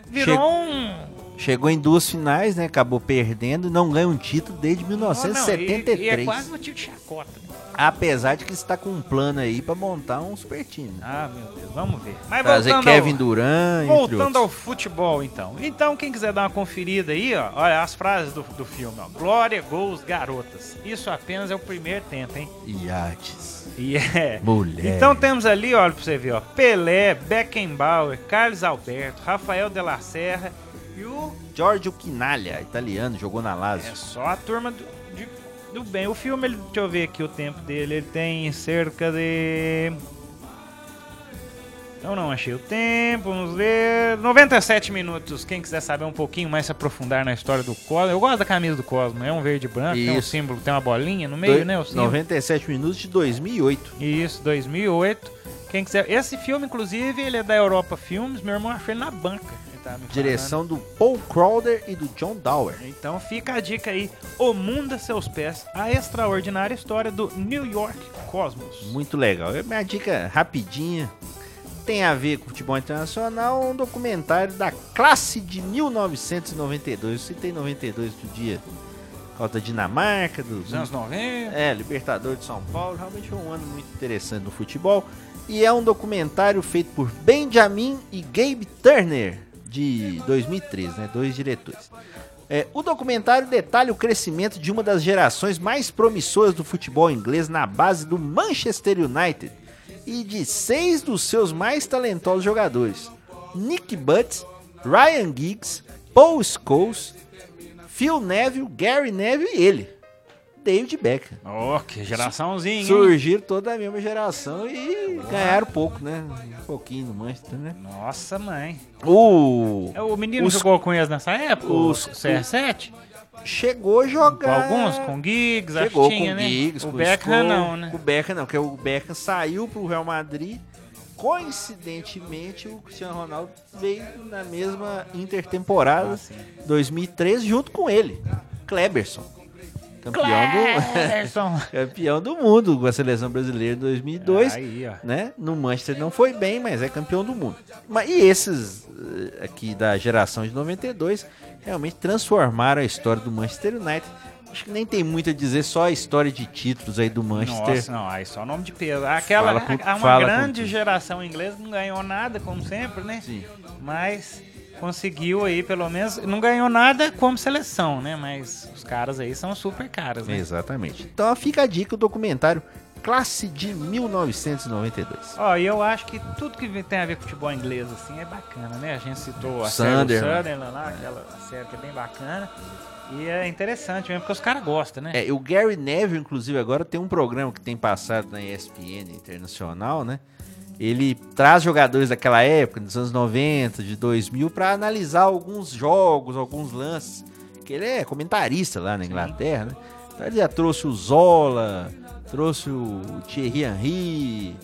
virou Chegou- um... Chegou em duas finais, né? Acabou perdendo e não ganha um título desde Oh, não, 1973. e, e é quase motivo de chacota. né? Apesar de que está com um plano aí pra montar um super time. Ah, meu Deus, vamos ver. Mas Trazer voltando ao- Kevin Durant, Voltando ao futebol, então. Então, quem quiser dar uma conferida aí, ó, olha as frases do, do filme, ó. Glória, gols, garotas. Isso apenas é o primeiro tempo, hein? Iates. E é. Mulher. Então temos ali, olha pra você ver, ó. Pelé, Beckenbauer, Carlos Alberto, Rafael de la Serra e o. Giorgio Quinalha, italiano, jogou na Lazio. É só a turma do, de- do bem. O filme, ele, deixa eu ver aqui o tempo dele, ele tem cerca de. Então não achei o tempo, vamos ver. 97 minutos. Quem quiser saber um pouquinho mais, se aprofundar na história do Cosmo. Eu gosto da camisa do Cosmo, é um verde e branco, tem um Isso. símbolo, tem uma bolinha no meio, Doi- né? O símbolo. 97 minutos de 2008. Isso, 2008. Quem quiser. Esse filme, inclusive, ele é da Europa Filmes. Meu irmão achou ele na banca. Tava me falando. Direção do Paul Crowder e do John Dower. Então fica a dica aí: O Mundo a Seus Pés, a extraordinária história do New York Cosmos. Muito legal. É Minha dica rapidinha. Tem a ver com futebol internacional, um documentário da classe de 1992. Eu citei 92 do dia. Falta Dinamarca, dos Dos anos 90. É, Libertador de São Paulo. Realmente foi um ano muito interessante no futebol. E é um documentário feito por Benjamin e Gabe Turner, de 2013, né? Dois diretores. É, o documentário detalha o crescimento de uma das gerações mais promissoras do futebol inglês na base do Manchester United e de seis dos seus mais talentosos jogadores: Nick Butt, Ryan Giggs, Paul Scholes, Phil Neville, Gary Neville e ele, David Beckham. Oh, que geraçãozinha, hein? Surgiram toda a mesma geração e ganharam pouco, né? Um pouquinho no Manchester, né? Nossa, mãe. O É, O menino Os- jogou com eles nessa época? os- o CR7? chegou a Com jogar. alguns? Com Giggs, Chegou tinha, com né? Giggs, o com Beckham Scholes, não, né? O Beckham não, porque o Beckham saiu pro Real Madrid. Coincidentemente, o Cristiano Ronaldo veio na mesma intertemporada Ah, sim. 2013 junto com ele, Kleberson. Campeão do, campeão do mundo com a seleção brasileira em 2002. Aí, né? No Manchester não foi bem, mas é campeão do mundo. Mas, e esses eh, aqui da geração de 92 realmente transformaram a história do Manchester United. Acho que nem tem muito a dizer, só a história de títulos aí do Manchester. Nossa, não, aí só nome de peso. Aquela, Fala com- uma com grande geração inglesa não ganhou nada, como sempre, né? Sim. Mas conseguiu aí, pelo menos, não ganhou nada como seleção, né? Mas os caras aí são super caras, né? Exatamente. Então fica a dica o documentário Classe de 1992. Ó, e eu acho que tudo que tem a ver com futebol inglês, assim, é bacana, né? A gente citou a Sunderland. série Sunderland lá, aquela série que é bem bacana. E é interessante mesmo, porque os caras gostam, né? É, o Gary Neville, inclusive, agora tem um programa que tem passado na ESPN Internacional, né? Ele traz jogadores daquela época, dos anos 90, de 2000, para analisar alguns jogos, alguns lances. Que ele é comentarista lá na Inglaterra, né? Então ele já trouxe o Zola, trouxe o Thierry Henry,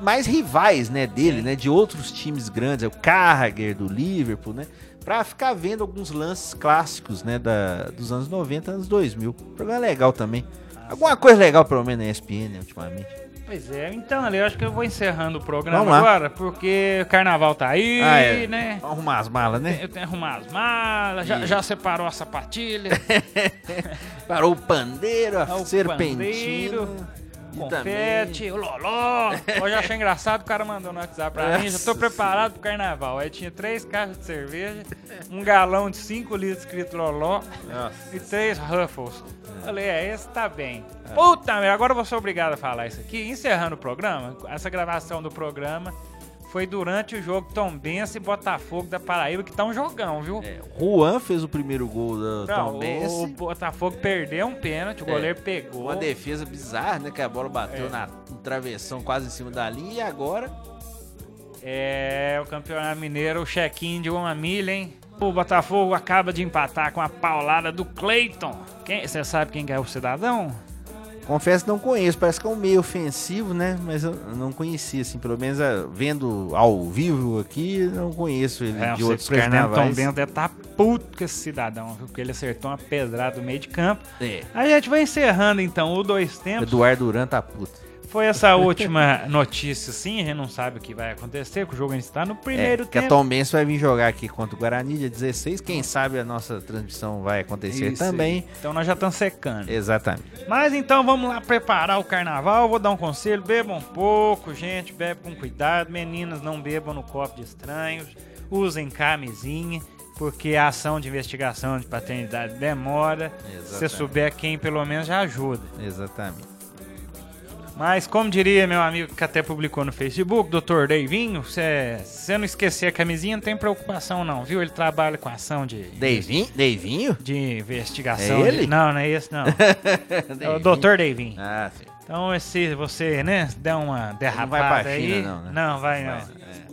mais rivais, né, dele, né, de outros times grandes, é o Carragher do Liverpool, né, pra ficar vendo alguns lances clássicos, né, da, dos anos 90, anos 2000. Programa legal também. Alguma coisa legal, pelo menos, na ESPN, né, ultimamente. Pois é, então, ali, eu acho que eu vou encerrando o programa agora, porque o carnaval tá aí, Ah, é. né? Vamos arrumar as malas, né? Eu tenho que arrumar as malas, já, já separou a sapatilha, Parou o pandeiro, a o serpentina. pandeiro, confete, o loló. Hoje eu achei engraçado, o cara mandou no WhatsApp pra mim, já tô preparado pro carnaval. Aí tinha três caixas de cerveja, um galão de 5 litros escrito loló e três Ruffles. Falei, é, esse tá bem. Puta merda, agora eu vou ser obrigado a falar isso aqui. Encerrando o programa, essa gravação do programa foi durante o jogo Tom Benz e Botafogo da Paraíba, que tá um jogão, viu? É, Juan fez o primeiro gol da Não, Tom o, Benz. o Botafogo perdeu um pênalti, o goleiro pegou. Uma defesa bizarra, né? Que a bola bateu É. na travessão quase em cima da linha. E agora, É, o Campeonato Mineiro, o check-in de uma milha, hein? O Botafogo acaba de empatar com a paulada do Cleiton. Quem, você sabe quem que é o cidadão? Confesso que não conheço. Parece que é um meio ofensivo, né? Mas eu não conhecia, assim. Pelo menos ah, vendo ao vivo aqui, não conheço ele É, de o outros presidente Tom carnavais. Bento deve estar puto com esse cidadão, viu? Porque ele acertou uma pedrada no meio de campo. É, A gente vai encerrando então o dois tempos. Eduardo Duran tá puto. Foi essa última notícia, sim. A gente não sabe o que vai acontecer, porque o jogo ainda está no É, primeiro que a tempo. Tom Benz vai vir jogar aqui contra o Guarani dia 16. Quem sabe a nossa transmissão vai acontecer Isso também. Então nós já estamos secando. Exatamente. Mas então vamos lá preparar o carnaval. Vou dar um conselho: bebam um pouco, gente, bebe com cuidado. Meninas, não bebam no copo de estranhos. Usem camisinha, porque a ação de investigação de paternidade demora. Se você Exatamente. souber quem, pelo menos já ajuda. Exatamente. Mas como diria meu amigo que até publicou no Facebook, Dr. Deivinho, se você não esquecer a camisinha, não tem preocupação não, viu? Ele trabalha com ação de... Deivinho? Deivinho? De investigação. É ele? de- Não, não é esse não. é o Dr. Deivinho. Ah, sim. Então, se você, né, der uma derrapada vai pra aí... China, não, né? vai não. É.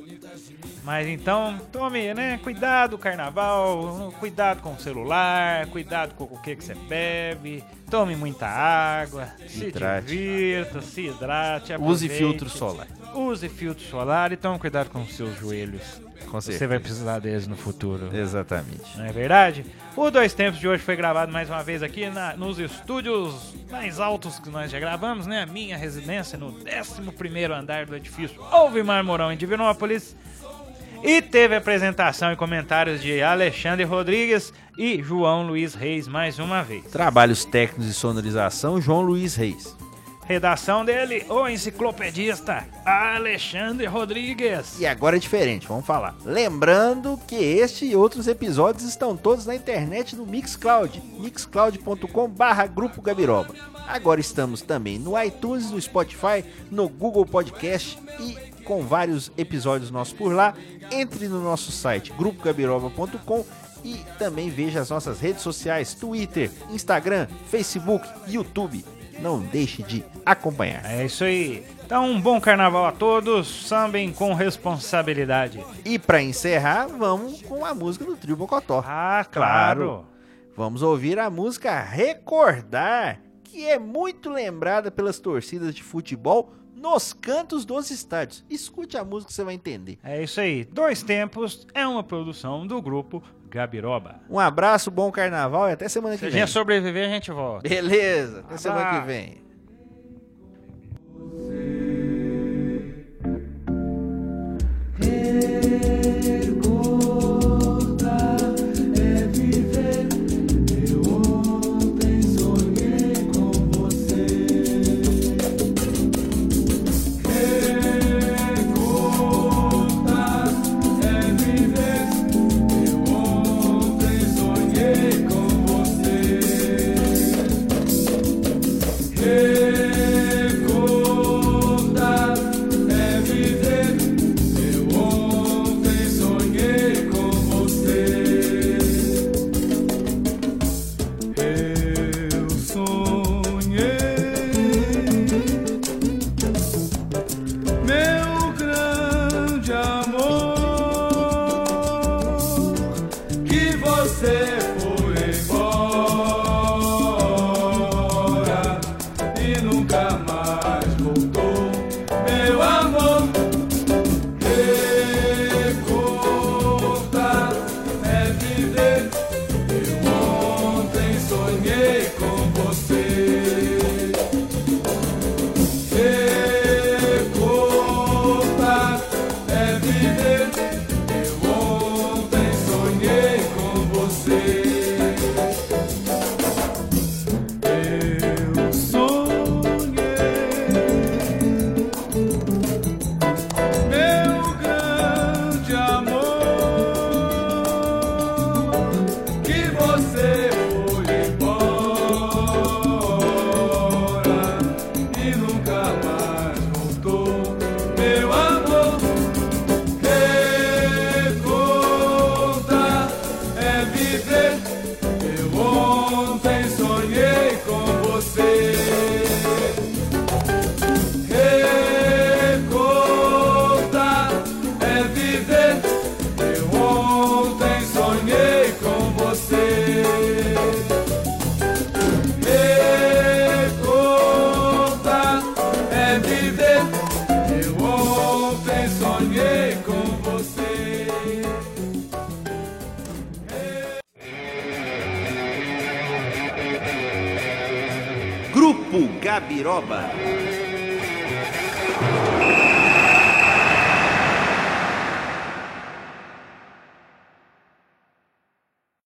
Mas então, tome, né? Cuidado, carnaval, cuidado com o celular, cuidado com o que, que você bebe, tome muita água, se Hidrate. divirta, se hidrate, Use filtro solar. Use filtro solar e tome cuidado com os seus joelhos. Com Você certeza. vai precisar deles no futuro. Exatamente. Não é verdade? O Dois Tempos de hoje foi gravado mais uma vez aqui na- nos estúdios mais altos que nós já gravamos, né? A minha residência no 11º andar do edifício Alvimar Mourão em Divinópolis. E teve apresentação e comentários de Alexandre Rodrigues e João Luiz Reis mais uma vez. Trabalhos técnicos de sonorização, João Luiz Reis. Redação dele, o enciclopedista Alexandre Rodrigues. E agora é diferente, vamos falar. Lembrando que este e outros episódios estão todos na internet no Mixcloud, mixcloud.com barra Grupo Gabiroba. Agora estamos também no iTunes, no Spotify, no Google Podcast e com vários episódios nossos por lá. Entre no nosso site grupogabiroba.com e também veja as nossas redes sociais, Twitter, Instagram, Facebook, YouTube. Não deixe de acompanhar. É isso aí. Então, um bom carnaval a todos. Sambem com responsabilidade. E para encerrar, vamos com a música do Trio Bocotó. Ah, claro. Vamos ouvir a música Recordar, que é muito lembrada pelas torcidas de futebol nos cantos dos estádios. Escute a música que você vai entender. É isso aí. Dois Tempos é uma produção do grupo Gabiroba. Um abraço, bom carnaval e até semana Se que a vem. gente sobreviver, a gente volta. Beleza, até semana que Abraço. vem.